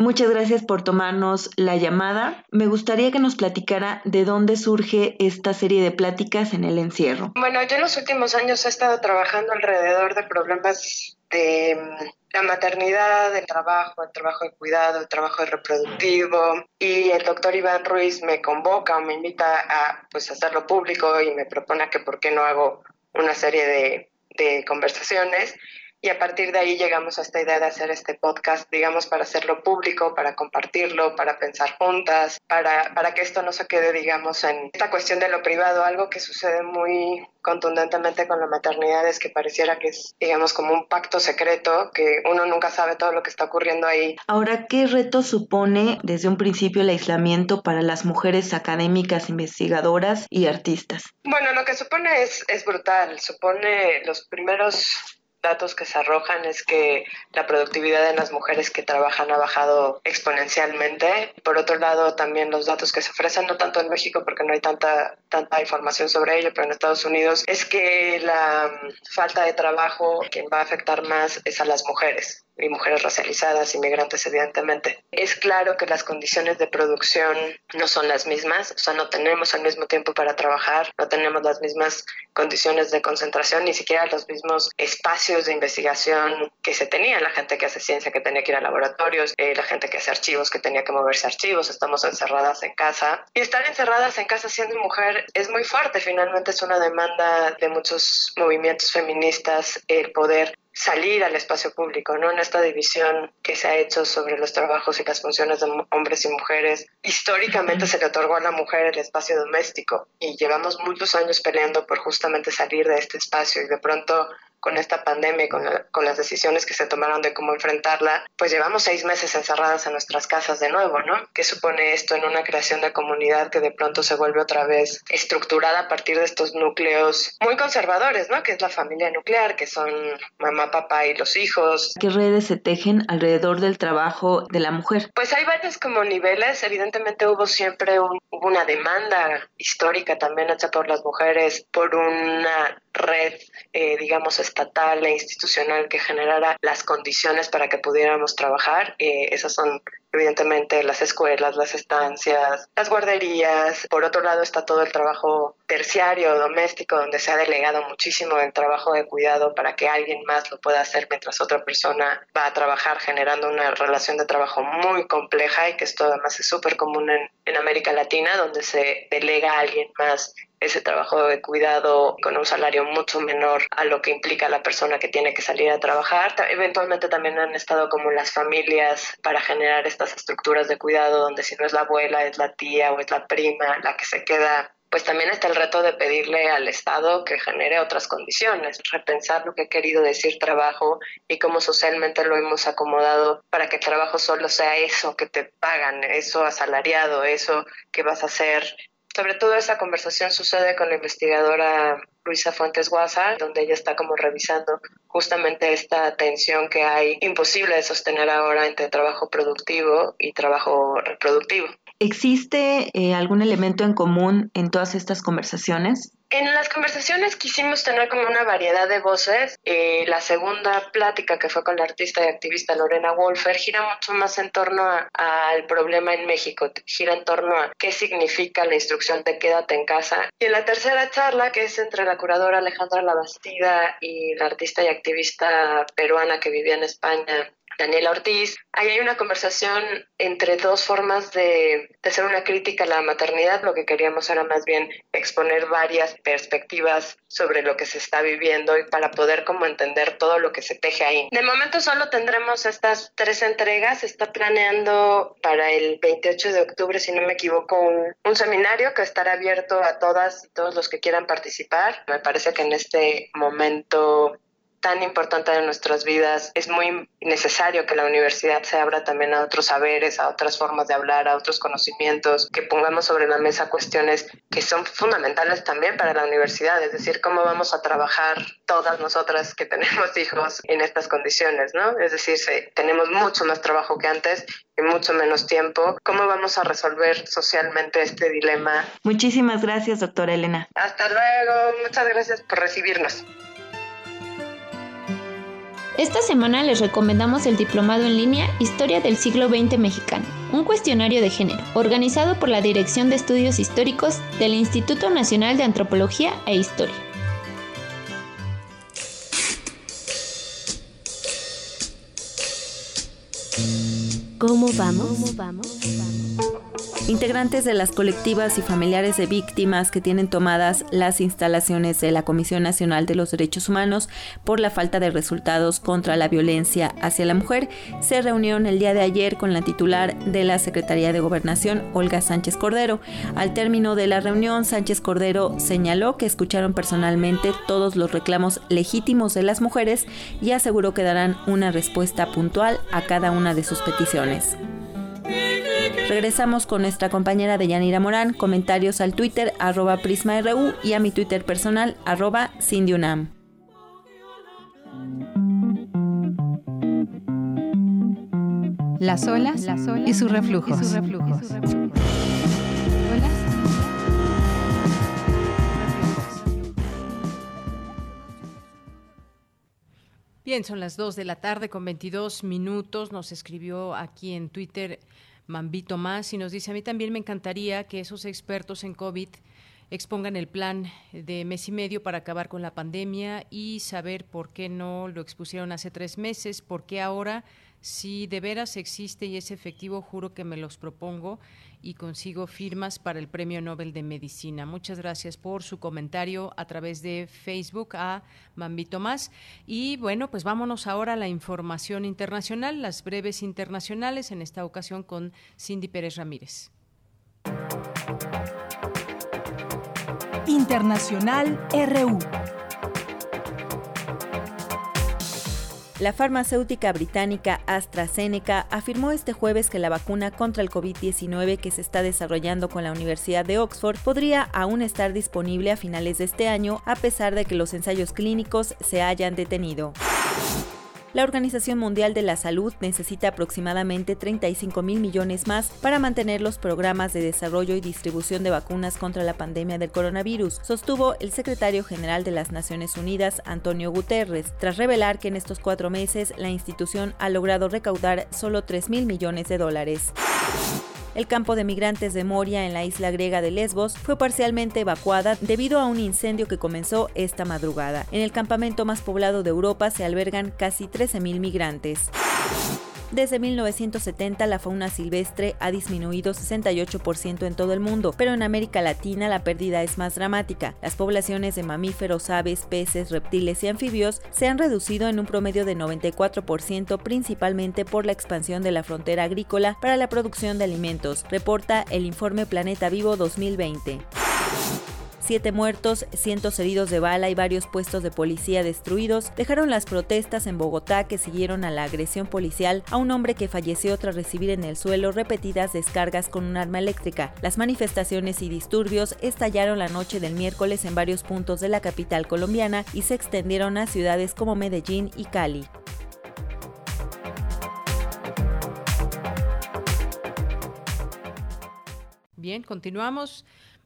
Muchas gracias por tomarnos la llamada. Me gustaría que nos platicara de dónde surge esta serie de pláticas en el encierro. Bueno, yo en los últimos años he estado trabajando alrededor de problemas de mm, la maternidad, el trabajo, el trabajo de cuidado, el trabajo reproductivo. Y el doctor Iván Ruiz me convoca o me invita a pues, hacerlo público y me propone que por qué no hago una serie de, de conversaciones y a partir de ahí llegamos a esta idea de hacer este podcast, digamos, para hacerlo público, para compartirlo, para pensar juntas, para, para que esto no se quede, digamos, en esta cuestión de lo privado, algo que sucede muy contundentemente con la maternidad es que pareciera que es, digamos, como un pacto secreto, que uno nunca sabe todo lo que está ocurriendo ahí. Ahora, ¿qué reto supone desde un principio el aislamiento para las mujeres académicas, investigadoras y artistas? Bueno, lo que supone es, es brutal, supone los primeros datos que se arrojan es que la productividad de las mujeres que trabajan ha bajado exponencialmente. Por otro lado, también los datos que se ofrecen, no tanto en México porque no hay tanta, tanta información sobre ello, pero en Estados Unidos, es que la falta de trabajo quien va a afectar más es a las mujeres y mujeres racializadas, inmigrantes, evidentemente. Es claro que las condiciones de producción no son las mismas, o sea, no tenemos al mismo tiempo para trabajar, no tenemos las mismas condiciones de concentración, ni siquiera los mismos espacios de investigación que se tenía, la gente que hace ciencia que tenía que ir a laboratorios, eh, la gente que hace archivos que tenía que moverse archivos, estamos encerradas en casa. Y estar encerradas en casa siendo mujer es muy fuerte, finalmente es una demanda de muchos movimientos feministas el poder salir al espacio público, ¿no? En esta división que se ha hecho sobre los trabajos y las funciones de hombres y mujeres. Históricamente se le otorgó a la mujer el espacio doméstico y llevamos muchos años peleando por justamente salir de este espacio y de pronto con esta pandemia con, con las decisiones que se tomaron de cómo enfrentarla, pues llevamos seis meses encerradas en nuestras casas de nuevo, ¿no? ¿Qué supone esto en una creación de comunidad que de pronto se vuelve otra vez estructurada a partir de estos núcleos muy conservadores, ¿no? Que es la familia nuclear, que son mamá, papá y los hijos. ¿Qué redes se tejen alrededor del trabajo de la mujer? Pues hay varios como niveles. Evidentemente hubo siempre hubo una demanda histórica también hecha por las mujeres por una red, eh, digamos, estatal e institucional que generara las condiciones para que pudiéramos trabajar. Eh, esas son evidentemente las escuelas, las estancias, las guarderías. Por otro lado está todo el trabajo terciario, doméstico, donde se ha delegado muchísimo el trabajo de cuidado para que alguien más lo pueda hacer mientras otra persona va a trabajar, generando una relación de trabajo muy compleja y que esto además es súper común en, América Latina, donde se delega a alguien más ese trabajo de cuidado con un salario mucho menor a lo que implica la persona que tiene que salir a trabajar. Eventualmente también han estado como las familias para generar estas estructuras de cuidado donde si no es la abuela, es la tía o es la prima la que se queda pues también está el reto de pedirle al Estado que genere otras condiciones, repensar lo que ha querido decir trabajo y cómo socialmente lo hemos acomodado para que el trabajo solo sea eso que te pagan, eso asalariado, eso que vas a hacer sobre todo esa conversación sucede con la investigadora Luisa Fuentes Guasa, donde ella está como revisando justamente esta tensión que hay imposible de sostener ahora entre trabajo productivo y trabajo reproductivo. ¿Existe eh, algún elemento en común en todas estas conversaciones? En las conversaciones quisimos tener como una variedad de voces. Eh, la segunda plática que fue con la artista y activista Lorena Wolfer gira mucho más en torno al problema en México, gira en torno a qué significa la instrucción de quédate en casa. Y en la tercera charla, que es entre la curadora Alejandra Labastida y la artista y activista peruana que vivía en España, Daniela Ortiz, ahí hay una conversación entre dos formas de, hacer una crítica a la maternidad. Lo que queríamos era más bien exponer varias perspectivas sobre lo que se está viviendo y para poder como entender todo lo que se teje ahí. De momento solo tendremos estas tres entregas. Se está planeando para el 28 de octubre, si no me equivoco, un, un seminario que estará abierto a todas y todos los que quieran participar. Me parece que en este momento tan importante de nuestras vidas, es muy necesario que la universidad se abra también a otros saberes, a otras formas de hablar, a otros conocimientos, que pongamos sobre la mesa cuestiones que son fundamentales también para la universidad, es decir, cómo vamos a trabajar todas nosotras que tenemos [LAUGHS] hijos en estas condiciones, ¿no? Es decir, tenemos mucho más trabajo que antes y mucho menos tiempo. ¿Cómo vamos a resolver socialmente este dilema? Muchísimas gracias, doctora Elena. Hasta luego, muchas gracias por recibirnos. Esta semana les recomendamos el diplomado en línea Historia del siglo XX mexicano, un cuestionario de género, organizado por la Dirección de Estudios Históricos del Instituto Nacional de Antropología e Historia. ¿Cómo vamos? Integrantes de las colectivas y familiares de víctimas que tienen tomadas las instalaciones de la Comisión Nacional de los Derechos Humanos por la falta de resultados contra la violencia hacia la mujer se reunieron el día de ayer con la titular de la Secretaría de Gobernación, Olga Sánchez Cordero. Al término de la reunión, Sánchez Cordero señaló que escucharon personalmente todos los reclamos legítimos de las mujeres y aseguró que darán una respuesta puntual a cada una de sus peticiones. Regresamos con nuestra compañera de Yanira Morán, comentarios al Twitter arroba PrismaRU y a mi Twitter personal arroba Cindyunam. Las olas, Las olas y sus reflujos. Y sus reflujos. Bien, son las 2 de la tarde con 22 minutos. Nos escribió aquí en Twitter Mambito Más y nos dice, a mí también me encantaría que esos expertos en COVID expongan el plan de mes y medio para acabar con la pandemia y saber por qué no lo expusieron hace tres meses, por qué ahora, si de veras existe y es efectivo, juro que me los propongo y consigo firmas para el Premio Nobel de Medicina. Muchas gracias por su comentario a través de Facebook a Mambito Más. Y bueno, pues vámonos ahora a la información internacional, las breves internacionales, en esta ocasión con Cindy Pérez Ramírez. Internacional RU. La farmacéutica británica AstraZeneca afirmó este jueves que la vacuna contra el COVID-19 que se está desarrollando con la Universidad de Oxford podría aún estar disponible a finales de este año a pesar de que los ensayos clínicos se hayan detenido. La Organización Mundial de la Salud necesita aproximadamente 35 mil millones más para mantener los programas de desarrollo y distribución de vacunas contra la pandemia del coronavirus, sostuvo el secretario general de las Naciones Unidas, Antonio Guterres, tras revelar que en estos cuatro meses la institución ha logrado recaudar solo 3 mil millones de dólares. El campo de migrantes de Moria en la isla griega de Lesbos fue parcialmente evacuada debido a un incendio que comenzó esta madrugada. En el campamento más poblado de Europa se albergan casi 13.000 migrantes. Desde 1970 la fauna silvestre ha disminuido 68% en todo el mundo, pero en América Latina la pérdida es más dramática. Las poblaciones de mamíferos, aves, peces, reptiles y anfibios se han reducido en un promedio de 94% principalmente por la expansión de la frontera agrícola para la producción de alimentos, reporta el informe Planeta Vivo 2020 siete muertos, cientos heridos de bala y varios puestos de policía destruidos dejaron las protestas en Bogotá que siguieron a la agresión policial a un hombre que falleció tras recibir en el suelo repetidas descargas con un arma eléctrica. Las manifestaciones y disturbios estallaron la noche del miércoles en varios puntos de la capital colombiana y se extendieron a ciudades como Medellín y Cali. Bien, continuamos.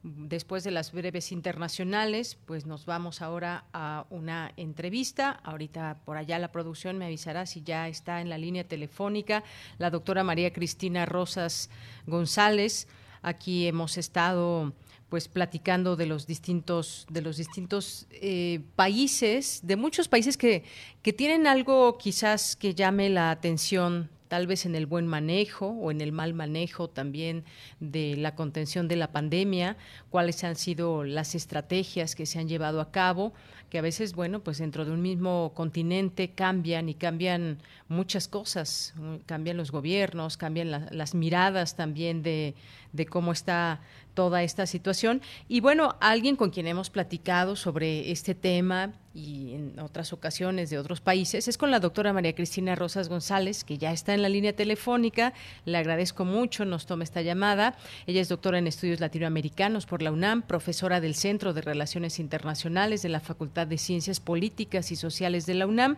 Después de las breves internacionales, pues nos vamos ahora a una entrevista. Ahorita por allá la producción me avisará si ya está en la línea telefónica la doctora María Cristina Rosas González. Aquí hemos estado pues platicando de los distintos de los distintos eh, países de muchos países que, que tienen algo quizás que llame la atención tal vez en el buen manejo o en el mal manejo también de la contención de la pandemia, cuáles han sido las estrategias que se han llevado a cabo, que a veces, bueno, pues dentro de un mismo continente cambian y cambian muchas cosas, cambian los gobiernos, cambian las miradas también de, de cómo está toda esta situación. Y bueno, alguien con quien hemos platicado sobre este tema y en otras ocasiones de otros países es con la doctora María Cristina Rosas González, que ya está en la línea telefónica. Le agradezco mucho, nos toma esta llamada. Ella es doctora en estudios latinoamericanos por la UNAM, profesora del Centro de Relaciones Internacionales de la Facultad de Ciencias Políticas y Sociales de la UNAM.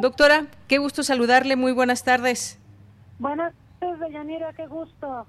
Doctora, qué gusto saludarle. Muy buenas tardes. Buenas tardes, Deyanira, qué gusto.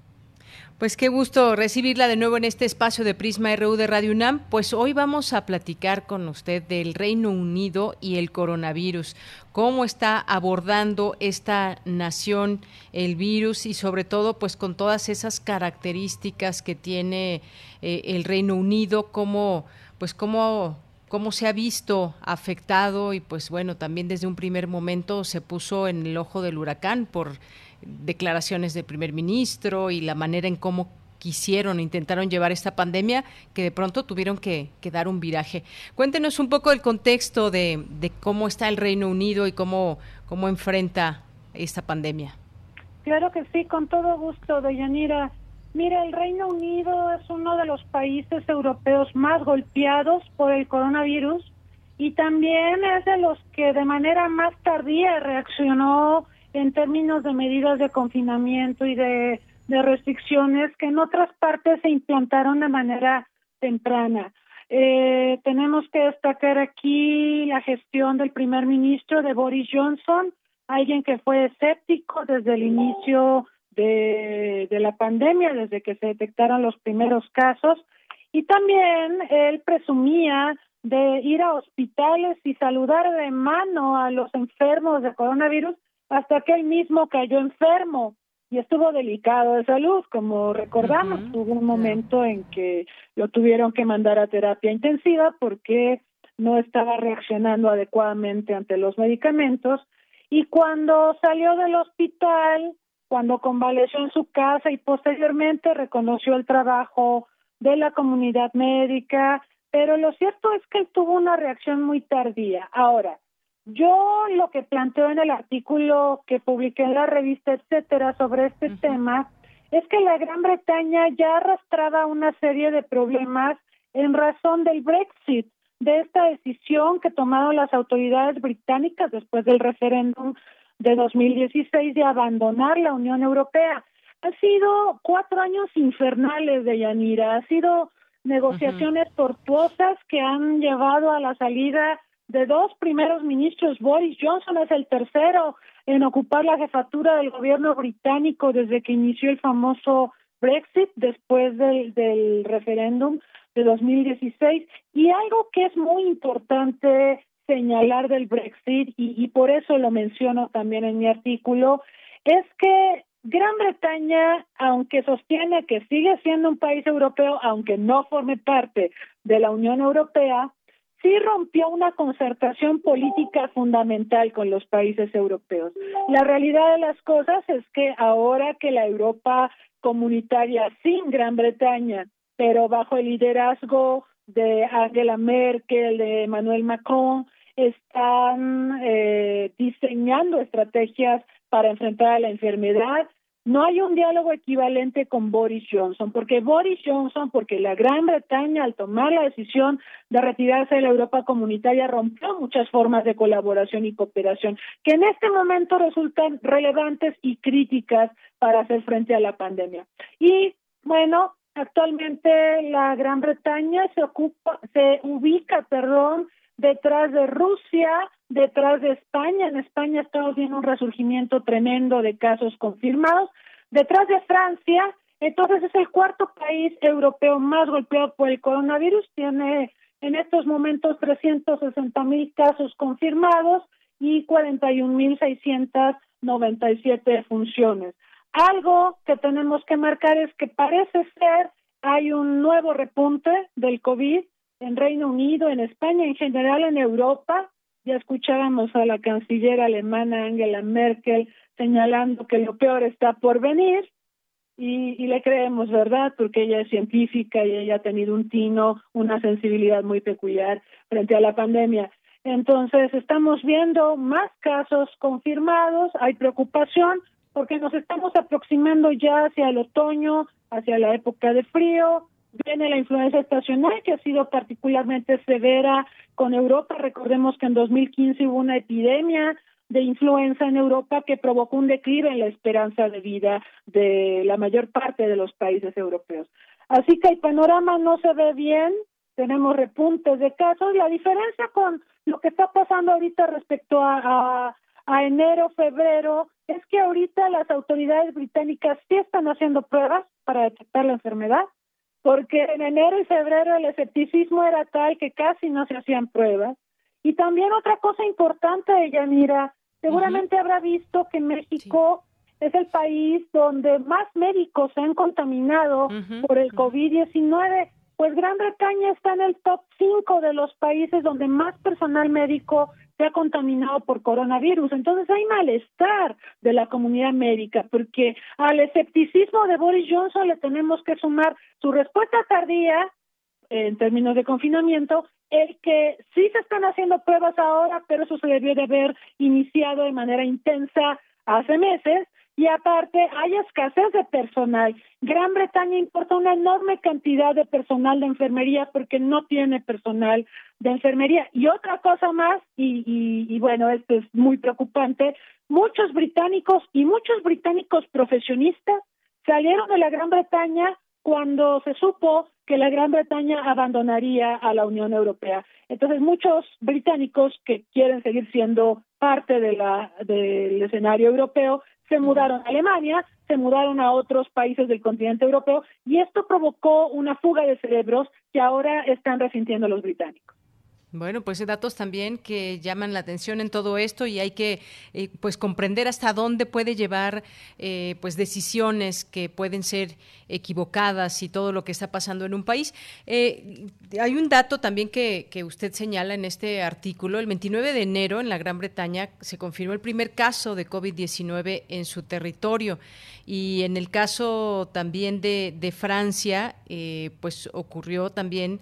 Pues qué gusto recibirla de nuevo en este espacio de Prisma RU de Radio UNAM. Pues hoy vamos a platicar con usted del Reino Unido y el coronavirus. Cómo está abordando esta nación el virus y sobre todo pues con todas esas características que tiene eh, el Reino Unido, cómo pues cómo cómo se ha visto afectado y pues bueno, también desde un primer momento se puso en el ojo del huracán por declaraciones del primer ministro y la manera en cómo quisieron, intentaron llevar esta pandemia, que de pronto tuvieron que, dar un viraje. Cuéntenos un poco el contexto de, cómo está el Reino Unido y cómo, cómo enfrenta esta pandemia. Claro que sí, con todo gusto, Deyanira. Mira, el Reino Unido es uno de los países europeos más golpeados por el coronavirus y también es de los que de manera más tardía reaccionó en términos de medidas de confinamiento y de, restricciones que en otras partes se implantaron de manera temprana. Eh, tenemos que destacar aquí la gestión del primer ministro de Boris Johnson, alguien que fue escéptico desde el inicio de, de la pandemia, desde que se detectaron los primeros casos, y también él presumía de ir a hospitales y saludar de mano a los enfermos de coronavirus hasta que él mismo cayó enfermo y estuvo delicado de salud, como recordamos, hubo un momento en que lo tuvieron que mandar a terapia intensiva porque no estaba reaccionando adecuadamente ante los medicamentos. Y cuando salió del hospital, cuando convaleció en su casa y posteriormente reconoció el trabajo de la comunidad médica, pero lo cierto es que él tuvo una reacción muy tardía. Ahora, yo lo que planteo en el artículo que publiqué en la revista, etcétera, sobre este tema, es que la Gran Bretaña ya arrastraba una serie de problemas en razón del Brexit, de esta decisión que tomaron las autoridades británicas después del referéndum de 2016 de abandonar la Unión Europea. Ha sido cuatro años infernales de Yanira, ha sido negociaciones tortuosas que han llevado a la salida de dos primeros ministros. Boris Johnson es el tercero en ocupar la jefatura del gobierno británico desde que inició el famoso Brexit después del, del referéndum de 2016. Y algo que es muy importante señalar del Brexit, y, y por eso lo menciono también en mi artículo, es que Gran Bretaña, aunque sostiene que sigue siendo un país europeo, aunque no forme parte de la Unión Europea, sí rompió una concertación política fundamental con los países europeos. La realidad de las cosas es que ahora que la Europa comunitaria sin Gran Bretaña, pero bajo el liderazgo de Angela Merkel, de Emmanuel Macron, están eh, diseñando estrategias para enfrentar a la enfermedad. No hay un diálogo equivalente con Boris Johnson, porque Boris Johnson, porque la Gran Bretaña al tomar la decisión de retirarse de la Europa comunitaria rompió muchas formas de colaboración y cooperación que en este momento resultan relevantes y críticas para hacer frente a la pandemia. Y bueno, actualmente la Gran Bretaña se ocupa, se ubica, perdón, detrás de Rusia, detrás de España. En España estamos viendo un resurgimiento tremendo de casos confirmados. Detrás de Francia, entonces es el cuarto país europeo más golpeado por el coronavirus. Tiene en estos momentos 360 mil casos confirmados y 41 mil 697 funciones. Algo que tenemos que marcar es que parece ser hay un nuevo repunte del COVID en Reino Unido, en España, en general en Europa. Ya escuchábamos a la canciller alemana Angela Merkel señalando que lo peor está por venir y, le creemos, ¿verdad? Porque ella es científica y ella ha tenido un tino, una sensibilidad muy peculiar frente a la pandemia. Entonces, estamos viendo más casos confirmados, hay preocupación porque nos estamos aproximando ya hacia el otoño, hacia la época de frío, Viene la influencia estacional que ha sido particularmente severa con Europa. Recordemos que en 2015 hubo una epidemia de influenza en Europa que provocó un declive en la esperanza de vida de la mayor parte de los países europeos. Así que el panorama no se ve bien, tenemos repuntes de casos. La diferencia con lo que está pasando ahorita respecto a, a enero, febrero, es que ahorita las autoridades británicas sí están haciendo pruebas para detectar la enfermedad porque en enero y febrero el escepticismo era tal que casi no se hacían pruebas. Y también otra cosa importante, Yanira, seguramente habrá visto que México es el país donde más médicos se han contaminado por el COVID-19. Pues Gran Bretaña está en el top 5 de los países donde más personal médico se ha contaminado por coronavirus. Entonces hay malestar de la comunidad médica, porque al escepticismo de Boris Johnson le tenemos que sumar su respuesta tardía en términos de confinamiento, el que sí se están haciendo pruebas ahora, pero eso se debió de haber iniciado de manera intensa hace meses, y aparte hay escasez de personal. Gran Bretaña importa una enorme cantidad de personal de enfermería porque no tiene personal de enfermería. Y otra cosa más, y, y, y bueno, esto es muy preocupante, muchos británicos y muchos británicos profesionistas salieron de la Gran Bretaña cuando se supo que la Gran Bretaña abandonaría a la Unión Europea. Entonces, muchos británicos que quieren seguir siendo parte de la, del escenario europeo se mudaron a Alemania, se mudaron a otros países del continente europeo y esto provocó una fuga de cerebros que ahora están resintiendo los británicos. Bueno, pues datos también que llaman la atención en todo esto y hay que eh, pues comprender hasta dónde puede llevar eh, pues decisiones que pueden ser equivocadas y todo lo que está pasando en un país. Eh, hay un dato también que, que, usted señala en este artículo. El 29 de enero en la Gran Bretaña se confirmó el primer caso de COVID-19 en su territorio y en el caso también de, de Francia, pues ocurrió también,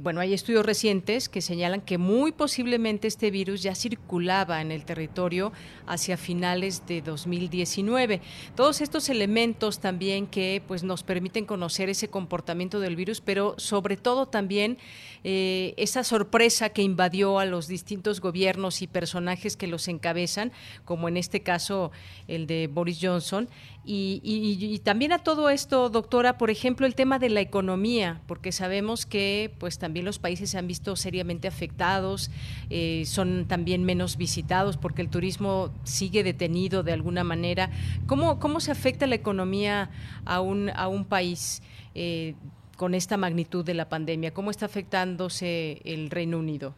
bueno, hay estudios recientes que señalan que muy posiblemente este virus ya circulaba en el territorio hacia finales de 2019. Todos estos elementos también que pues nos permiten conocer ese comportamiento del virus, pero sobre todo también eh, esa sorpresa que invadió a los distintos gobiernos y personajes que los encabezan, como en este caso el de Boris Johnson, y, también a todo esto, doctora, por ejemplo, el tema de la economía, porque sabemos que pues también los países se han visto seriamente afectados, eh, son también menos visitados porque el turismo sigue detenido de alguna manera. ¿Cómo, cómo se afecta la economía a un, a un país? Eh, con esta magnitud de la pandemia? ¿Cómo está afectándose el Reino Unido?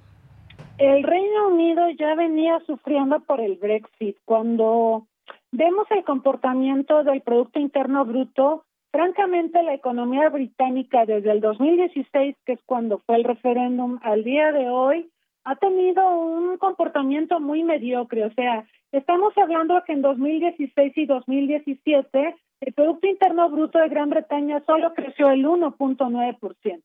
El Reino Unido ya venía sufriendo por el Brexit. Cuando vemos el comportamiento del Producto Interno Bruto, francamente la economía británica desde el 2016, que es cuando fue el referéndum, al día de hoy, ha tenido un comportamiento muy mediocre. O sea, estamos hablando que en 2016 y 2017 el Producto Interno Bruto de Gran Bretaña solo creció el 1.9%.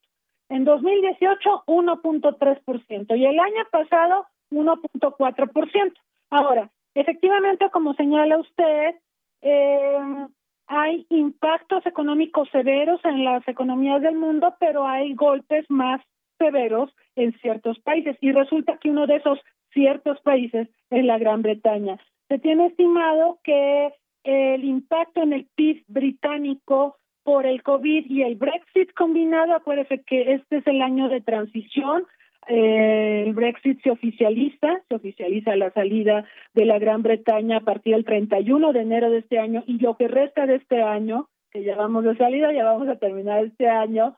En 2018, 1.3%. Y el año pasado, 1.4%. Ahora, efectivamente, como señala usted, eh, hay impactos económicos severos en las economías del mundo, pero hay golpes más severos en ciertos países. Y resulta que uno de esos ciertos países es la Gran Bretaña. Se tiene estimado que el impacto en el PIB británico por el COVID y el Brexit combinado, acuérdese que este es el año de transición, eh, el Brexit se oficializa, se oficializa la salida de la Gran Bretaña a partir del 31 de enero de este año y lo que resta de este año, que ya vamos de salida, ya vamos a terminar este año,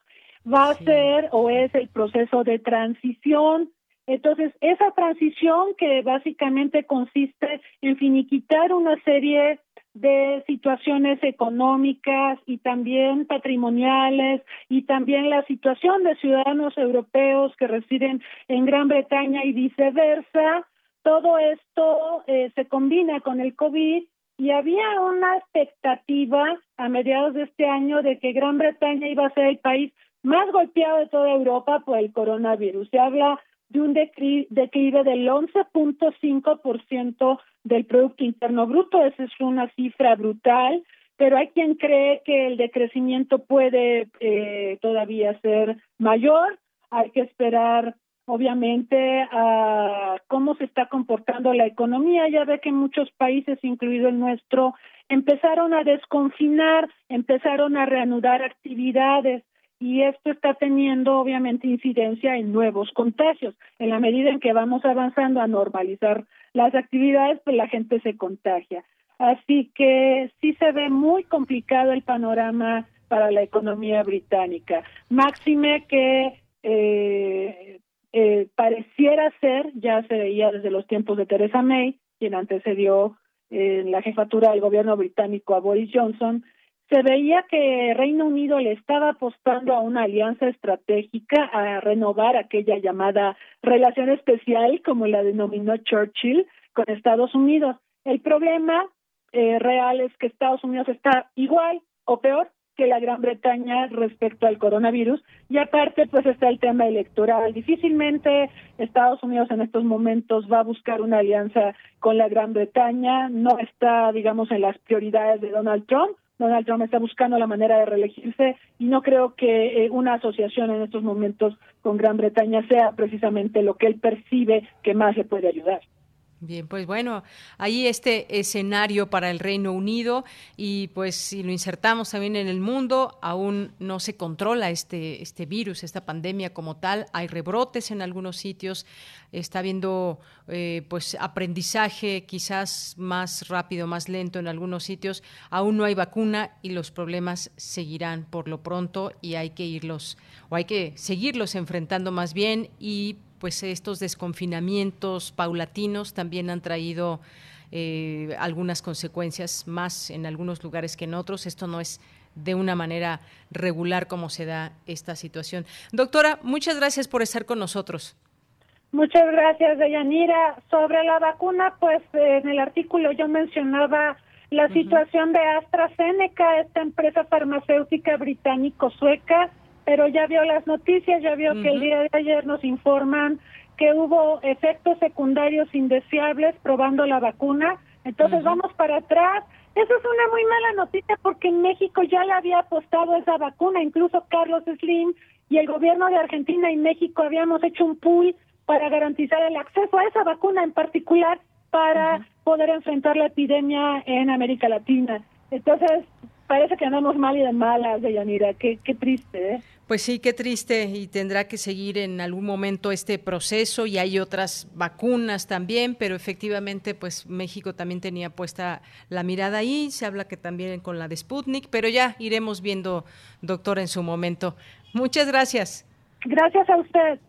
va a ser o es el proceso de transición. Entonces, esa transición que básicamente consiste en finiquitar una serie de situaciones económicas y también patrimoniales y también la situación de ciudadanos europeos que residen en Gran Bretaña y viceversa. Todo esto eh, se combina con el COVID y había una expectativa a mediados de este año de que Gran Bretaña iba a ser el país más golpeado de toda Europa por el coronavirus. Se habla de un declive del 11.5% del Producto Interno Bruto. Esa es una cifra brutal, pero hay quien cree que el decrecimiento puede eh, todavía ser mayor. Hay que esperar, obviamente, a cómo se está comportando la economía. Ya ve que muchos países, incluido el nuestro, empezaron a desconfinar, empezaron a reanudar actividades y esto está teniendo obviamente incidencia en nuevos contagios. En la medida en que vamos avanzando a normalizar las actividades, pues la gente se contagia. Así que sí se ve muy complicado el panorama para la economía británica. Máxime que eh, eh, pareciera ser, ya se veía desde los tiempos de Theresa May, quien antecedió en eh, la jefatura del gobierno británico a Boris Johnson, se veía que Reino Unido le estaba apostando a una alianza estratégica, a renovar aquella llamada relación especial, como la denominó Churchill, con Estados Unidos. El problema eh, real es que Estados Unidos está igual o peor que la Gran Bretaña respecto al coronavirus y aparte pues está el tema electoral. Difícilmente Estados Unidos en estos momentos va a buscar una alianza con la Gran Bretaña, no está digamos en las prioridades de Donald Trump, Donald Trump está buscando la manera de reelegirse y no creo que eh, una asociación en estos momentos con Gran Bretaña sea precisamente lo que él percibe que más le puede ayudar. Bien, pues bueno, ahí este escenario para el Reino Unido y pues si lo insertamos también en el mundo, aún no se controla este, este virus, esta pandemia como tal, hay rebrotes en algunos sitios, está habiendo eh, pues aprendizaje quizás más rápido, más lento en algunos sitios, aún no hay vacuna y los problemas seguirán por lo pronto y hay que irlos o hay que seguirlos enfrentando más bien y pues estos desconfinamientos paulatinos también han traído eh, algunas consecuencias más en algunos lugares que en otros. Esto no es de una manera regular como se da esta situación. Doctora, muchas gracias por estar con nosotros. Muchas gracias, Deyanira. Sobre la vacuna, pues en el artículo yo mencionaba la situación de AstraZeneca, esta empresa farmacéutica británico-sueca pero ya vio las noticias, ya vio que el día de ayer nos informan que hubo efectos secundarios indeseables probando la vacuna. Entonces vamos para atrás. Eso es una muy mala noticia porque en México ya le había apostado esa vacuna, incluso Carlos Slim y el gobierno de Argentina y México habíamos hecho un pool para garantizar el acceso a esa vacuna en particular para poder enfrentar la epidemia en América Latina. Entonces, parece que andamos mal y de malas, Deyanira. Qué, qué triste, ¿eh? Pues sí, qué triste y tendrá que seguir en algún momento este proceso y hay otras vacunas también, pero efectivamente pues México también tenía puesta la mirada ahí, se habla que también con la de Sputnik, pero ya iremos viendo, doctor, en su momento. Muchas gracias. Gracias a usted.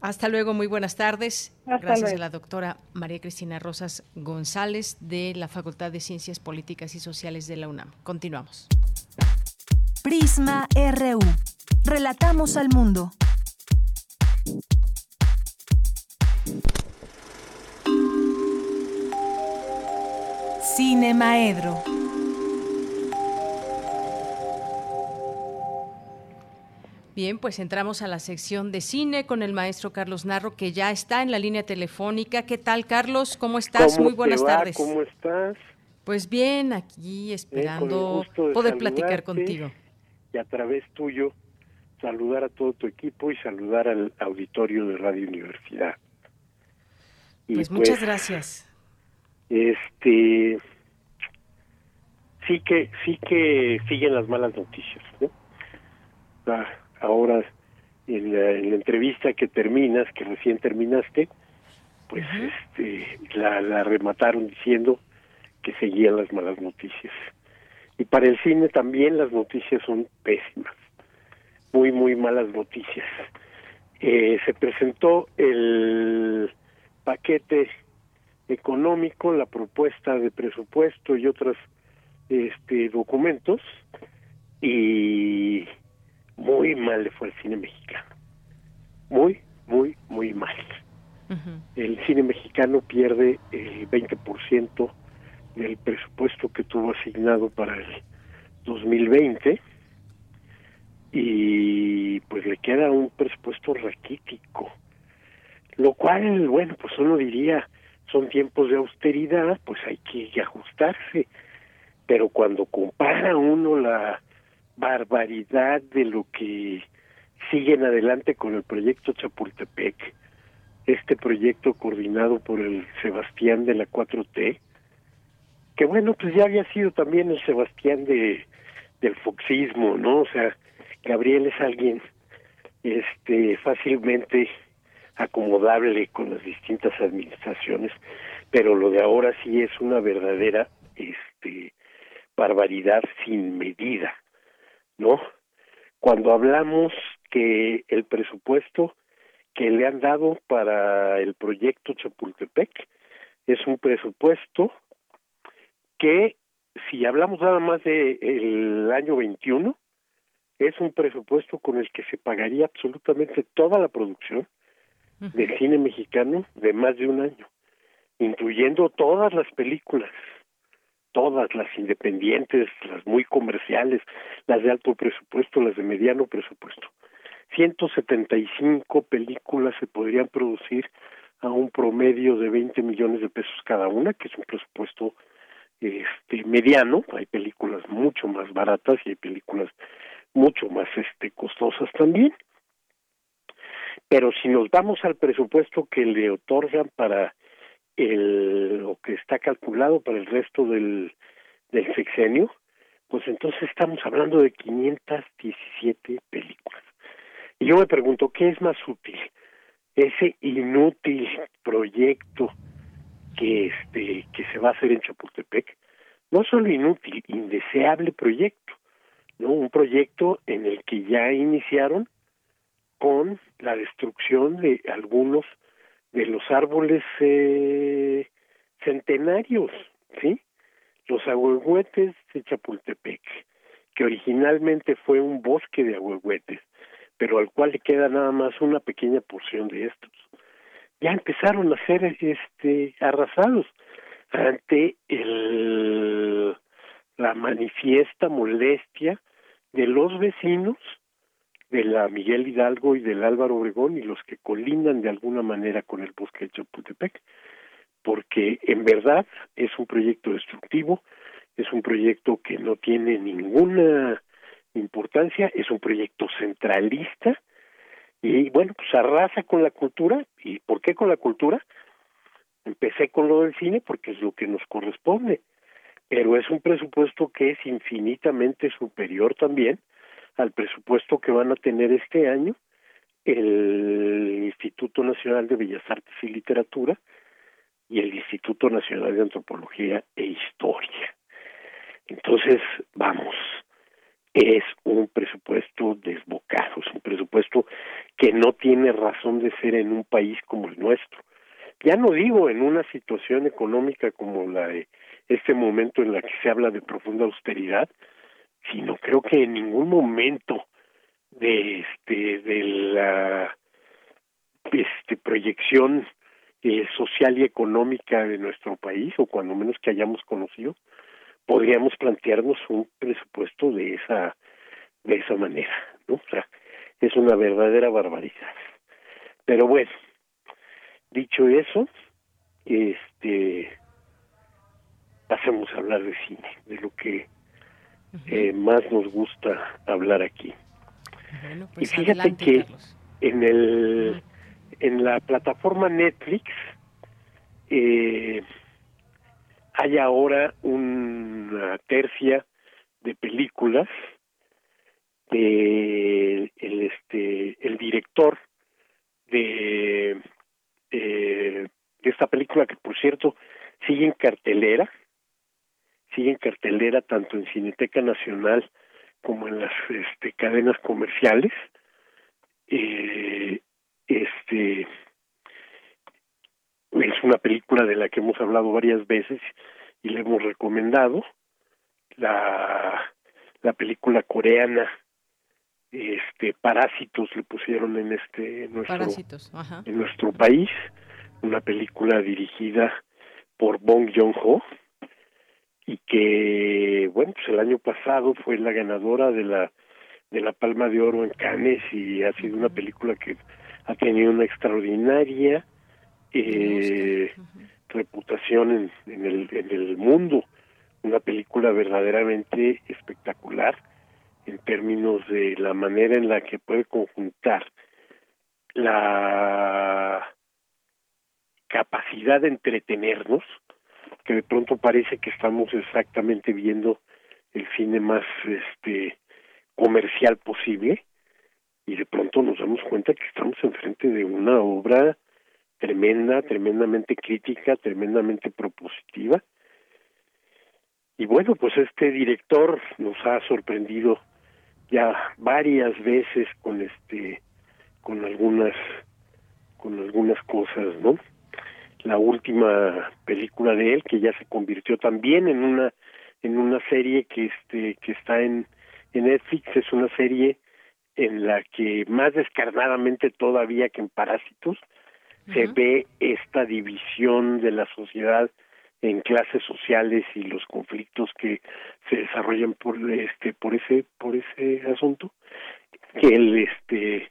Hasta luego, muy buenas tardes. Gracias a la doctora María Cristina Rosas González de la Facultad de Ciencias Políticas y Sociales de la UNAM. Continuamos. Prisma RU. Relatamos al mundo. Cine Maedro. Bien, pues entramos a la sección de cine con el maestro Carlos Narro, que ya está en la línea telefónica. ¿Qué tal, Carlos? ¿Cómo estás? Muy buenas tardes. ¿Cómo estás? Pues bien, aquí esperando poder platicar contigo. Y a través tuyo, saludar a todo tu equipo y saludar al auditorio de Radio Universidad. pues, muchas pues, gracias. Este sí que sí que siguen las malas noticias, ¿no? Ah, ahora en la, entrevista que terminas, que recién terminaste, pues este, la, remataron diciendo que seguían las malas noticias. Y para el cine también las noticias son pésimas, muy, muy malas noticias. Eh, se presentó el paquete económico, la propuesta de presupuesto y otros este, documentos, y muy mal le fue al cine mexicano. Muy, muy, muy mal. El cine mexicano pierde el 20% del presupuesto que tuvo asignado para el 2020 y pues le queda un presupuesto raquítico. Lo cual, bueno, pues uno diría, son tiempos de austeridad, pues hay que ajustarse. Pero cuando compara uno la barbaridad de lo que siguen adelante con el proyecto Chapultepec, este proyecto coordinado por el Sebastián de la 4T, que bueno, pues ya había sido también el Sebastián de del foxismo, ¿no? O sea, Gabriel es alguien este fácilmente acomodable con las distintas administraciones, pero lo de ahora sí es una verdadera este barbaridad sin medida. ¿no? Cuando hablamos que el presupuesto que le han dado para el proyecto Chapultepec es un presupuesto que, si hablamos nada más del el año 21, es un presupuesto con el que se pagaría absolutamente toda la producción del cine mexicano de más de un año, incluyendo todas las películas todas las independientes, las muy comerciales, las de alto presupuesto, las de mediano presupuesto. 175 películas se podrían producir a un promedio de 20 millones de pesos cada una, que es un presupuesto este mediano, hay películas mucho más baratas y hay películas mucho más este costosas también. Pero si nos vamos al presupuesto que le otorgan para el, lo que está calculado para el resto del, del sexenio, pues entonces estamos hablando de 517 películas. Y yo me pregunto, ¿qué es más útil? Ese inútil proyecto que este que se va a hacer en Chapultepec, no solo inútil, indeseable proyecto, ¿no? Un proyecto en el que ya iniciaron con la destrucción de algunos de los árboles eh, centenarios, ¿sí? Los ahuehuetes de Chapultepec, que originalmente fue un bosque de ahuehuetes, pero al cual le queda nada más una pequeña porción de estos. Ya empezaron a ser este arrasados ante el la manifiesta molestia de los vecinos de la Miguel Hidalgo y del Álvaro Obregón y los que colindan de alguna manera con el bosque de Chapultepec, porque en verdad es un proyecto destructivo, es un proyecto que no tiene ninguna importancia, es un proyecto centralista y bueno, pues arrasa con la cultura. ¿Y por qué con la cultura? Empecé con lo del cine porque es lo que nos corresponde, pero es un presupuesto que es infinitamente superior también al presupuesto que van a tener este año el Instituto Nacional de Bellas Artes y Literatura y el Instituto Nacional de Antropología e Historia. Entonces, vamos, es un presupuesto desbocado, es un presupuesto que no tiene razón de ser en un país como el nuestro. Ya no digo en una situación económica como la de este momento en la que se habla de profunda austeridad, sino creo que en ningún momento de este de la este proyección eh, social y económica de nuestro país o cuando menos que hayamos conocido podríamos plantearnos un presupuesto de esa de esa manera no o sea es una verdadera barbaridad. Pero bueno dicho eso este pasemos a hablar de cine de lo que eh, más nos gusta hablar aquí. y pues fíjate que en el en la plataforma Netflix eh, hay ahora una tercia de películas de el este el director de eh, de esta película que por cierto sigue en cartelera sigue en cartelera tanto en Cineteca Nacional como en las este, cadenas comerciales. Eh, este es una película de la que hemos hablado varias veces y le hemos recomendado la la película coreana este Parásitos le pusieron en este nuestro en nuestro país una película dirigida por Bong Joon-ho y que bueno pues el año pasado fue la ganadora de la de la Palma de Oro en Cannes y ha sido una película que ha tenido una extraordinaria eh, reputación en, en, el, en el mundo. Una película verdaderamente espectacular en términos de la manera en la que puede conjuntar la capacidad de entretenernos que de pronto parece que estamos exactamente viendo el cine más este comercial posible y de pronto nos damos cuenta que estamos enfrente de una obra tremenda, tremendamente crítica, tremendamente propositiva. Y bueno, pues este director nos ha sorprendido ya varias veces con este con algunas con algunas cosas, ¿no? La última película de él que ya se convirtió también en una en una serie que este que está en en Netflix. Es una serie en la que más descarnadamente todavía que en Parásitos se ve esta división de la sociedad en clases sociales y los conflictos que se desarrollan por este por ese por ese asunto que él este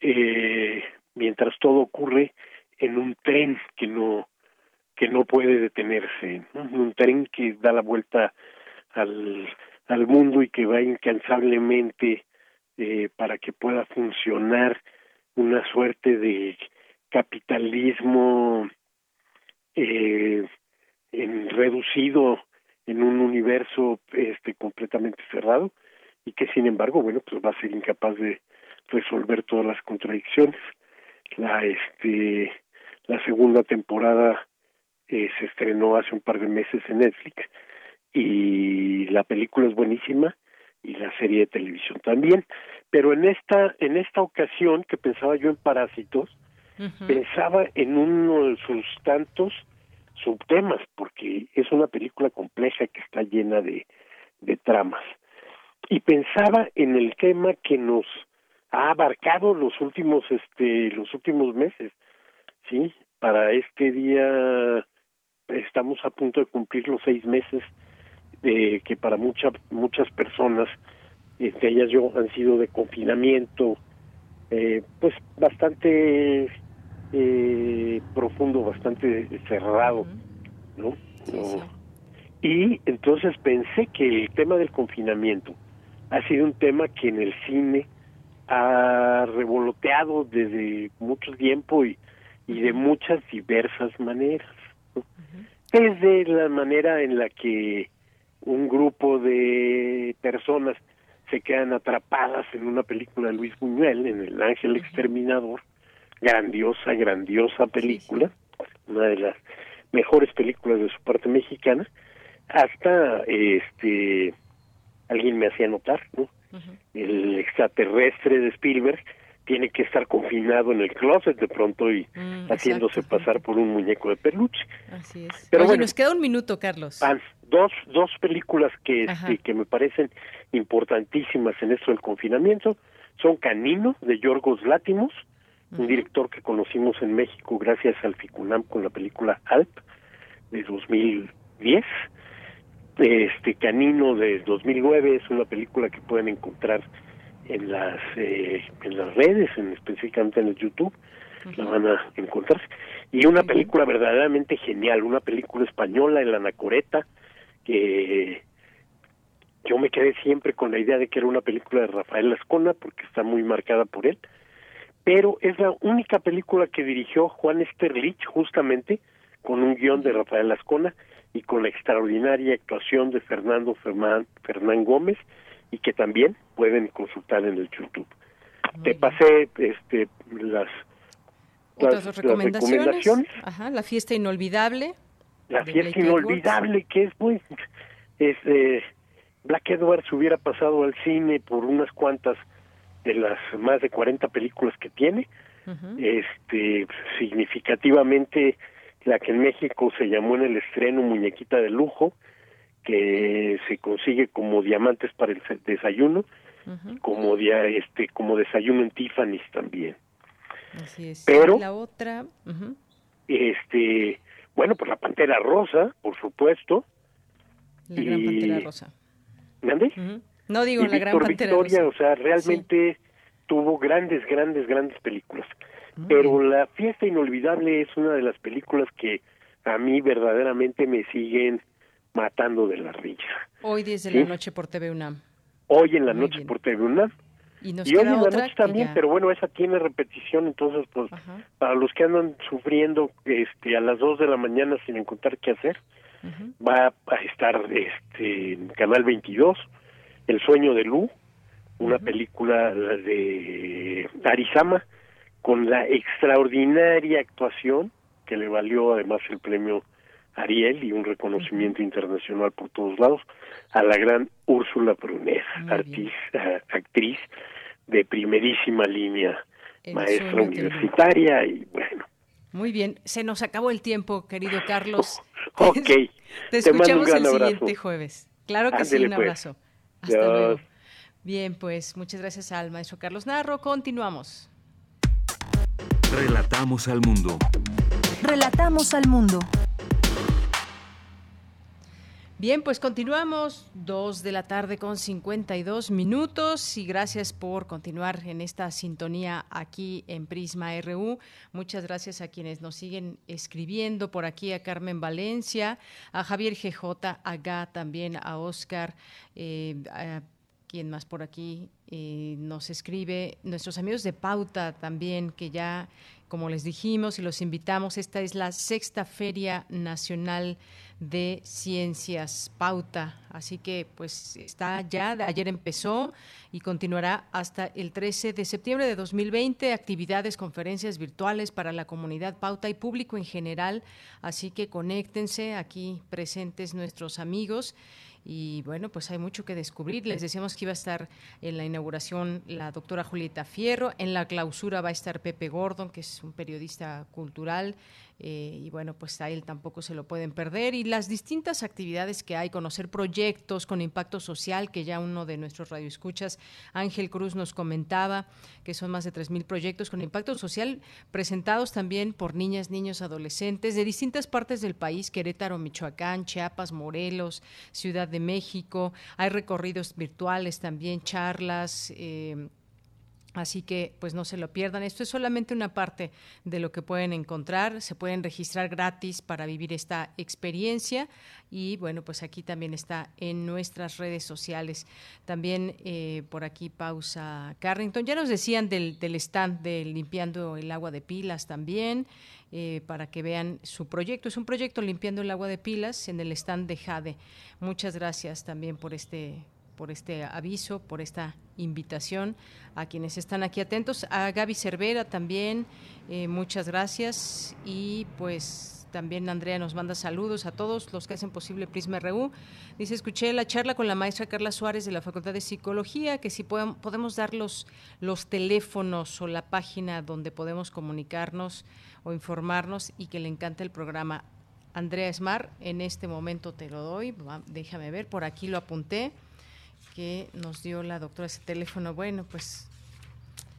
eh, mientras todo ocurre en un tren que no que no puede detenerse, un tren que da la vuelta al, al mundo y que va incansablemente eh, para que pueda funcionar una suerte de capitalismo eh, en, reducido en un universo este completamente cerrado y que sin embargo bueno pues va a ser incapaz de resolver todas las contradicciones. La este la segunda temporada eh, se estrenó hace un par de meses en Netflix y la película es buenísima y la serie de televisión también. Pero en esta en esta ocasión que pensaba yo en Parásitos, pensaba en uno de sus tantos subtemas, porque es una película compleja que está llena de, de tramas. Y pensaba en el tema que nos ha abarcado los últimos este los últimos meses sí para este día estamos a punto de cumplir los seis meses de que para muchas muchas personas este, ellas yo han sido de confinamiento, eh, pues bastante eh, profundo, bastante cerrado, ¿no? Y entonces pensé que el tema del confinamiento ha sido un tema que en el cine ha revoloteado desde mucho tiempo y, y de muchas diversas maneras. Desde la manera en la que un grupo de personas se quedan atrapadas en una película de Luis Buñuel, en El Ángel Exterminador, grandiosa, grandiosa película, una de las mejores películas de su parte mexicana, hasta este alguien me hacía notar, ¿no? El extraterrestre de Spielberg tiene que estar confinado en el closet de pronto y mm, haciéndose pasar por un muñeco de peluche. Así es. Pero bueno, nos queda un minuto, Carlos. Dos, dos películas que, este, que me parecen importantísimas en esto del confinamiento son Canino, de Yorgos Látimos, un director que conocimos en México gracias al FICUNAM con la película Alp, de 2010. Este Canino de 2009 es una película que pueden encontrar en las eh, en las redes, en, específicamente en el YouTube, la van a encontrar. Y una película verdaderamente genial, una película española, El Anacoreta, que yo me quedé siempre con la idea de que era una película de Rafael Lascona, porque está muy marcada por él, pero es la única película que dirigió Juan Esterlich, justamente, con un guion de Rafael Lascona y con la extraordinaria actuación de Fernando Fernán, Fernán Gómez, y que también pueden consultar en el YouTube. Te pasé este las, las, recomendaciones. Ajá, la fiesta inolvidable. La fiesta inolvidable que es muy es eh, Black Edwards hubiera pasado al cine por unas cuantas de las más de 40 películas que tiene. Este significativamente la que en México se llamó en el estreno Muñequita de lujo, que se consigue como diamantes para el desayuno, como dia, este como desayuno en Tiffany's también. Así es. Pero la otra, este, bueno, pues la Pantera Rosa, por supuesto. La gran Pantera Rosa. ¿Mande? No digo la gran Pantera Victoria, o sea, realmente tuvo grandes, grandes, grandes películas. Pero La Fiesta Inolvidable es una de las películas que a mí verdaderamente me siguen matando de la risa. Hoy desde la noche por TV UNAM. Hoy en la noche por TV UNAM. Y, hoy en la noche también, pero bueno, esa tiene repetición, entonces pues para los que andan sufriendo este a las 2 de la mañana sin encontrar qué hacer, va a estar este en Canal 22, El sueño de Lu, una película de Arizama con la extraordinaria actuación que le valió además el premio Ariel y un reconocimiento internacional por todos lados a la gran Úrsula Brunet, artista, actriz de primerísima línea, maestra universitaria y bueno. Muy bien, se nos acabó el tiempo, querido Carlos. [LAUGHS] ok. Te escuchamos el siguiente jueves. Claro que sí, un pues. abrazo. Hasta luego. Bien, pues muchas gracias al maestro Carlos Narro. Continuamos. Relatamos al mundo. Relatamos al mundo. Bien, pues continuamos, dos de la tarde con 52 minutos y gracias por continuar en esta sintonía aquí en Prisma RU. Muchas gracias a quienes nos siguen escribiendo. Por aquí, a Carmen Valencia, a Javier GJ, a Gá, también a Oscar, eh, a quien más por aquí eh, nos escribe, nuestros amigos de Pauta también, que ya, como les dijimos y los invitamos, esta es la sexta Feria Nacional de Ciencias Pauta. Así que pues está ya, ayer empezó y continuará hasta el 13 de septiembre de 2020, actividades, conferencias virtuales para la comunidad Pauta y público en general. Así que conéctense aquí presentes nuestros amigos y bueno, pues hay mucho que descubrir. Les decíamos que iba a estar en la inauguración la doctora Julieta Fierro, en la clausura va a estar Pepe Gordon, que es un periodista cultural, eh, y bueno, pues a él tampoco se lo pueden perder. Y las distintas actividades que hay, conocer proyectos con impacto social, que ya uno de nuestros radioescuchas, Ángel Cruz, nos comentaba, que son más de 3.000 proyectos con impacto social presentados también por niñas, niños, adolescentes de distintas partes del país, Querétaro, Michoacán, Chiapas, Morelos, Ciudad de México. Hay recorridos virtuales también, charlas. Eh, Así que pues no se lo pierdan. Esto es solamente una parte de lo que pueden encontrar. Se pueden registrar gratis para vivir esta experiencia y bueno pues aquí también está en nuestras redes sociales. También eh, por aquí pausa Carrington. Ya nos decían del, stand de limpiando el agua de pilas también eh, para que vean su proyecto. Es un proyecto limpiando el agua de pilas en el stand de Jade. Muchas gracias también por este por este aviso, por esta invitación a quienes están aquí atentos. A Gaby Cervera también, eh, muchas gracias. Y pues también Andrea nos manda saludos a todos los que hacen posible Prisma RU. Dice, escuché la charla con la maestra Carla Suárez de la Facultad de Psicología, que si podemos dar los, los teléfonos o la página donde podemos comunicarnos o informarnos y que le encanta el programa. Andrea Esmar, en este momento te lo doy, déjame ver, por aquí lo apunté que nos dio la doctora ese teléfono. Bueno, pues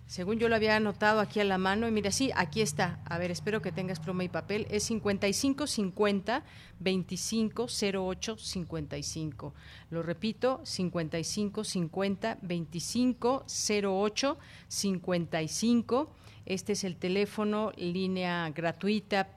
según yo lo había anotado aquí a la mano, y mira, sí, aquí está. A ver, espero que tengas pluma y papel. Es 5550 2508 55. Lo repito, 5550 2508 55. Este es el teléfono, línea gratuita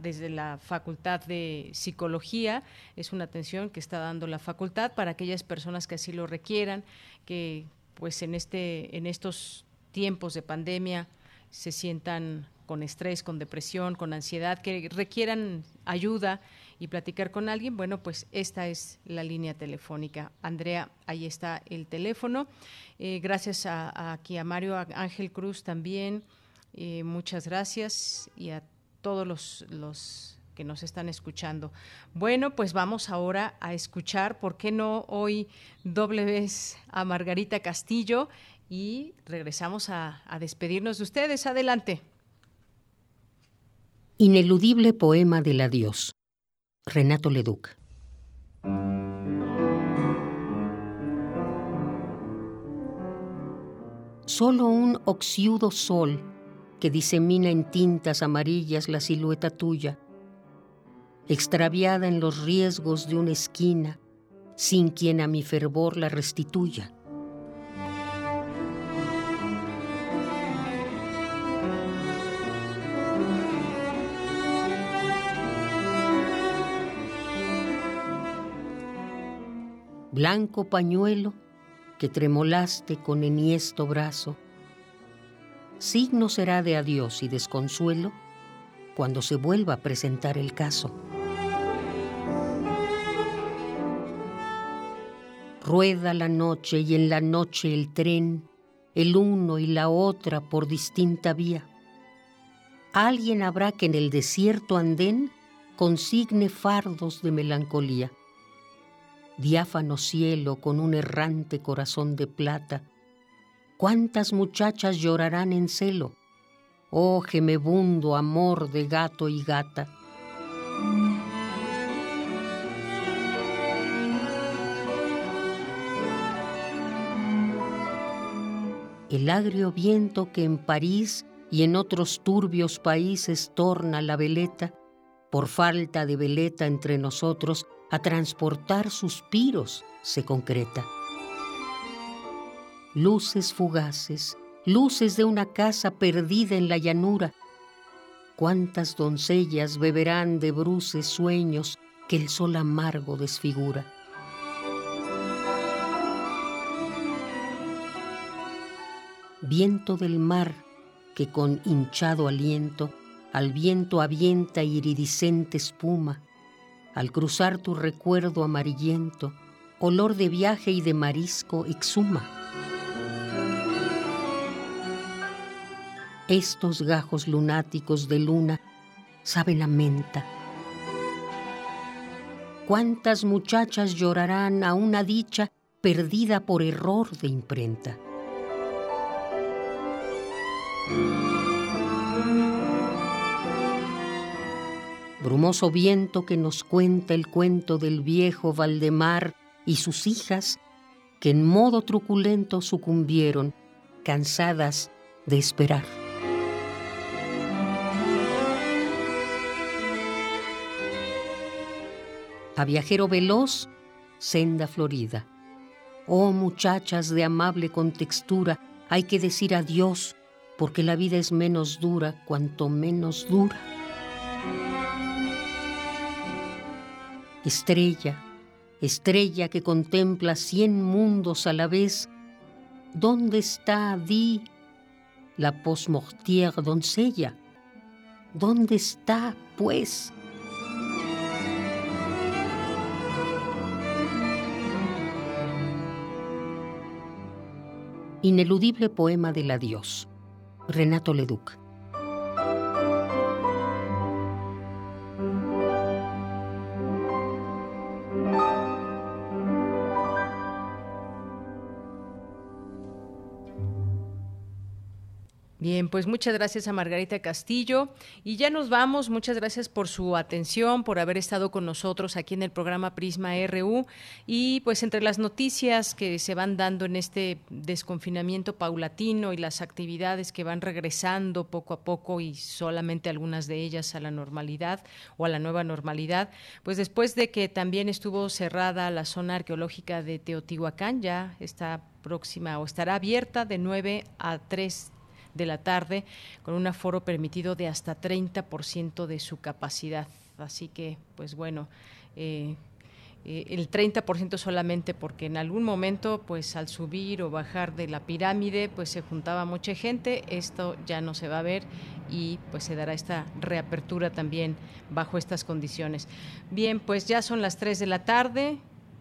desde la Facultad de Psicología. Es una atención que está dando la facultad para aquellas personas que así lo requieran, que pues en este en estos tiempos de pandemia se sientan con estrés, con depresión, con ansiedad, que requieran ayuda y platicar con alguien, bueno, pues esta es la línea telefónica. Andrea, ahí está el teléfono. Eh, gracias a, aquí a Mario Ángel Cruz también. Eh, muchas gracias y a todos los, los que nos están escuchando. Bueno, pues vamos ahora a escuchar, ¿por qué no hoy doble vez a Margarita Castillo? Y regresamos a, a despedirnos de ustedes. Adelante. Ineludible poema del adiós. Renato Leduc. Solo un oxiudo sol que disemina en tintas amarillas la silueta tuya, extraviada en los riesgos de una esquina, sin quien a mi fervor la restituya. Blanco pañuelo que tremolaste con enhiesto brazo, signo será de adiós y desconsuelo cuando se vuelva a presentar el caso. Rueda la noche y en la noche el tren, el uno y la otra por distinta vía. Alguien habrá que en el desierto andén consigne fardos de melancolía. Diáfano cielo con un errante corazón de plata, ¿Cuántas muchachas llorarán en celo? Oh gemebundo amor de gato y gata. El agrio viento que en París y en otros turbios países torna la veleta, por falta de veleta entre nosotros, a transportar suspiros se concreta luces fugaces, luces de una casa perdida en la llanura. Cuántas doncellas beberán de bruces sueños que el sol amargo desfigura. Viento del mar que con hinchado aliento al viento avienta iridiscente espuma, al cruzar tu recuerdo amarillento, olor de viaje y de marisco exhuma. Estos gajos lunáticos de luna saben a menta. ¿Cuántas muchachas llorarán a una dicha perdida por error de imprenta? Brumoso viento que nos cuenta el cuento del viejo Valdemar y sus hijas que en modo truculento sucumbieron, cansadas de esperar. A viajero veloz senda florida. Oh muchachas de amable contextura, hay que decir adiós, porque la vida es menos dura cuanto menos dura. Estrella, estrella que contempla cien mundos a la vez, ¿dónde está, di, la postmortière doncella? ¿Dónde está, pues? Ineludible poema del adiós. Renato Leduc. Bien, pues muchas gracias a Margarita Castillo y ya nos vamos. Muchas gracias por su atención, por haber estado con nosotros aquí en el programa Prisma RU y pues entre las noticias que se van dando en este desconfinamiento paulatino y las actividades que van regresando poco a poco y solamente algunas de ellas a la normalidad o a la nueva normalidad, pues después de que también estuvo cerrada la zona arqueológica de Teotihuacán, ya está próxima o estará abierta de 9 a 3 de la tarde, con un aforo permitido de hasta 30% de su capacidad. Así que, pues bueno, eh, eh, el 30% solamente porque en algún momento, pues al subir o bajar de la pirámide, pues se juntaba mucha gente. Esto ya no se va a ver y pues se dará esta reapertura también bajo estas condiciones. Bien, pues ya son las 3 de la tarde.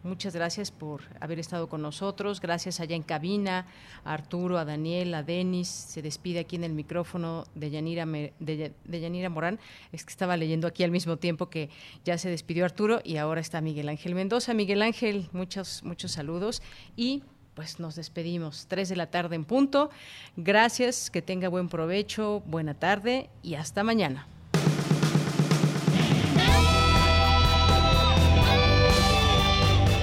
Muchas gracias por haber estado con nosotros. Gracias allá en cabina, a Arturo, a Daniel, a Denis. Se despide aquí en el micrófono de Yanira, de, Yanira Morán. Es que estaba leyendo aquí al mismo tiempo que ya se despidió Arturo y ahora está Miguel Ángel Mendoza. Miguel Ángel, muchos, muchos saludos y pues nos despedimos. Tres de la tarde en punto. Gracias, que tenga buen provecho, buena tarde y hasta mañana.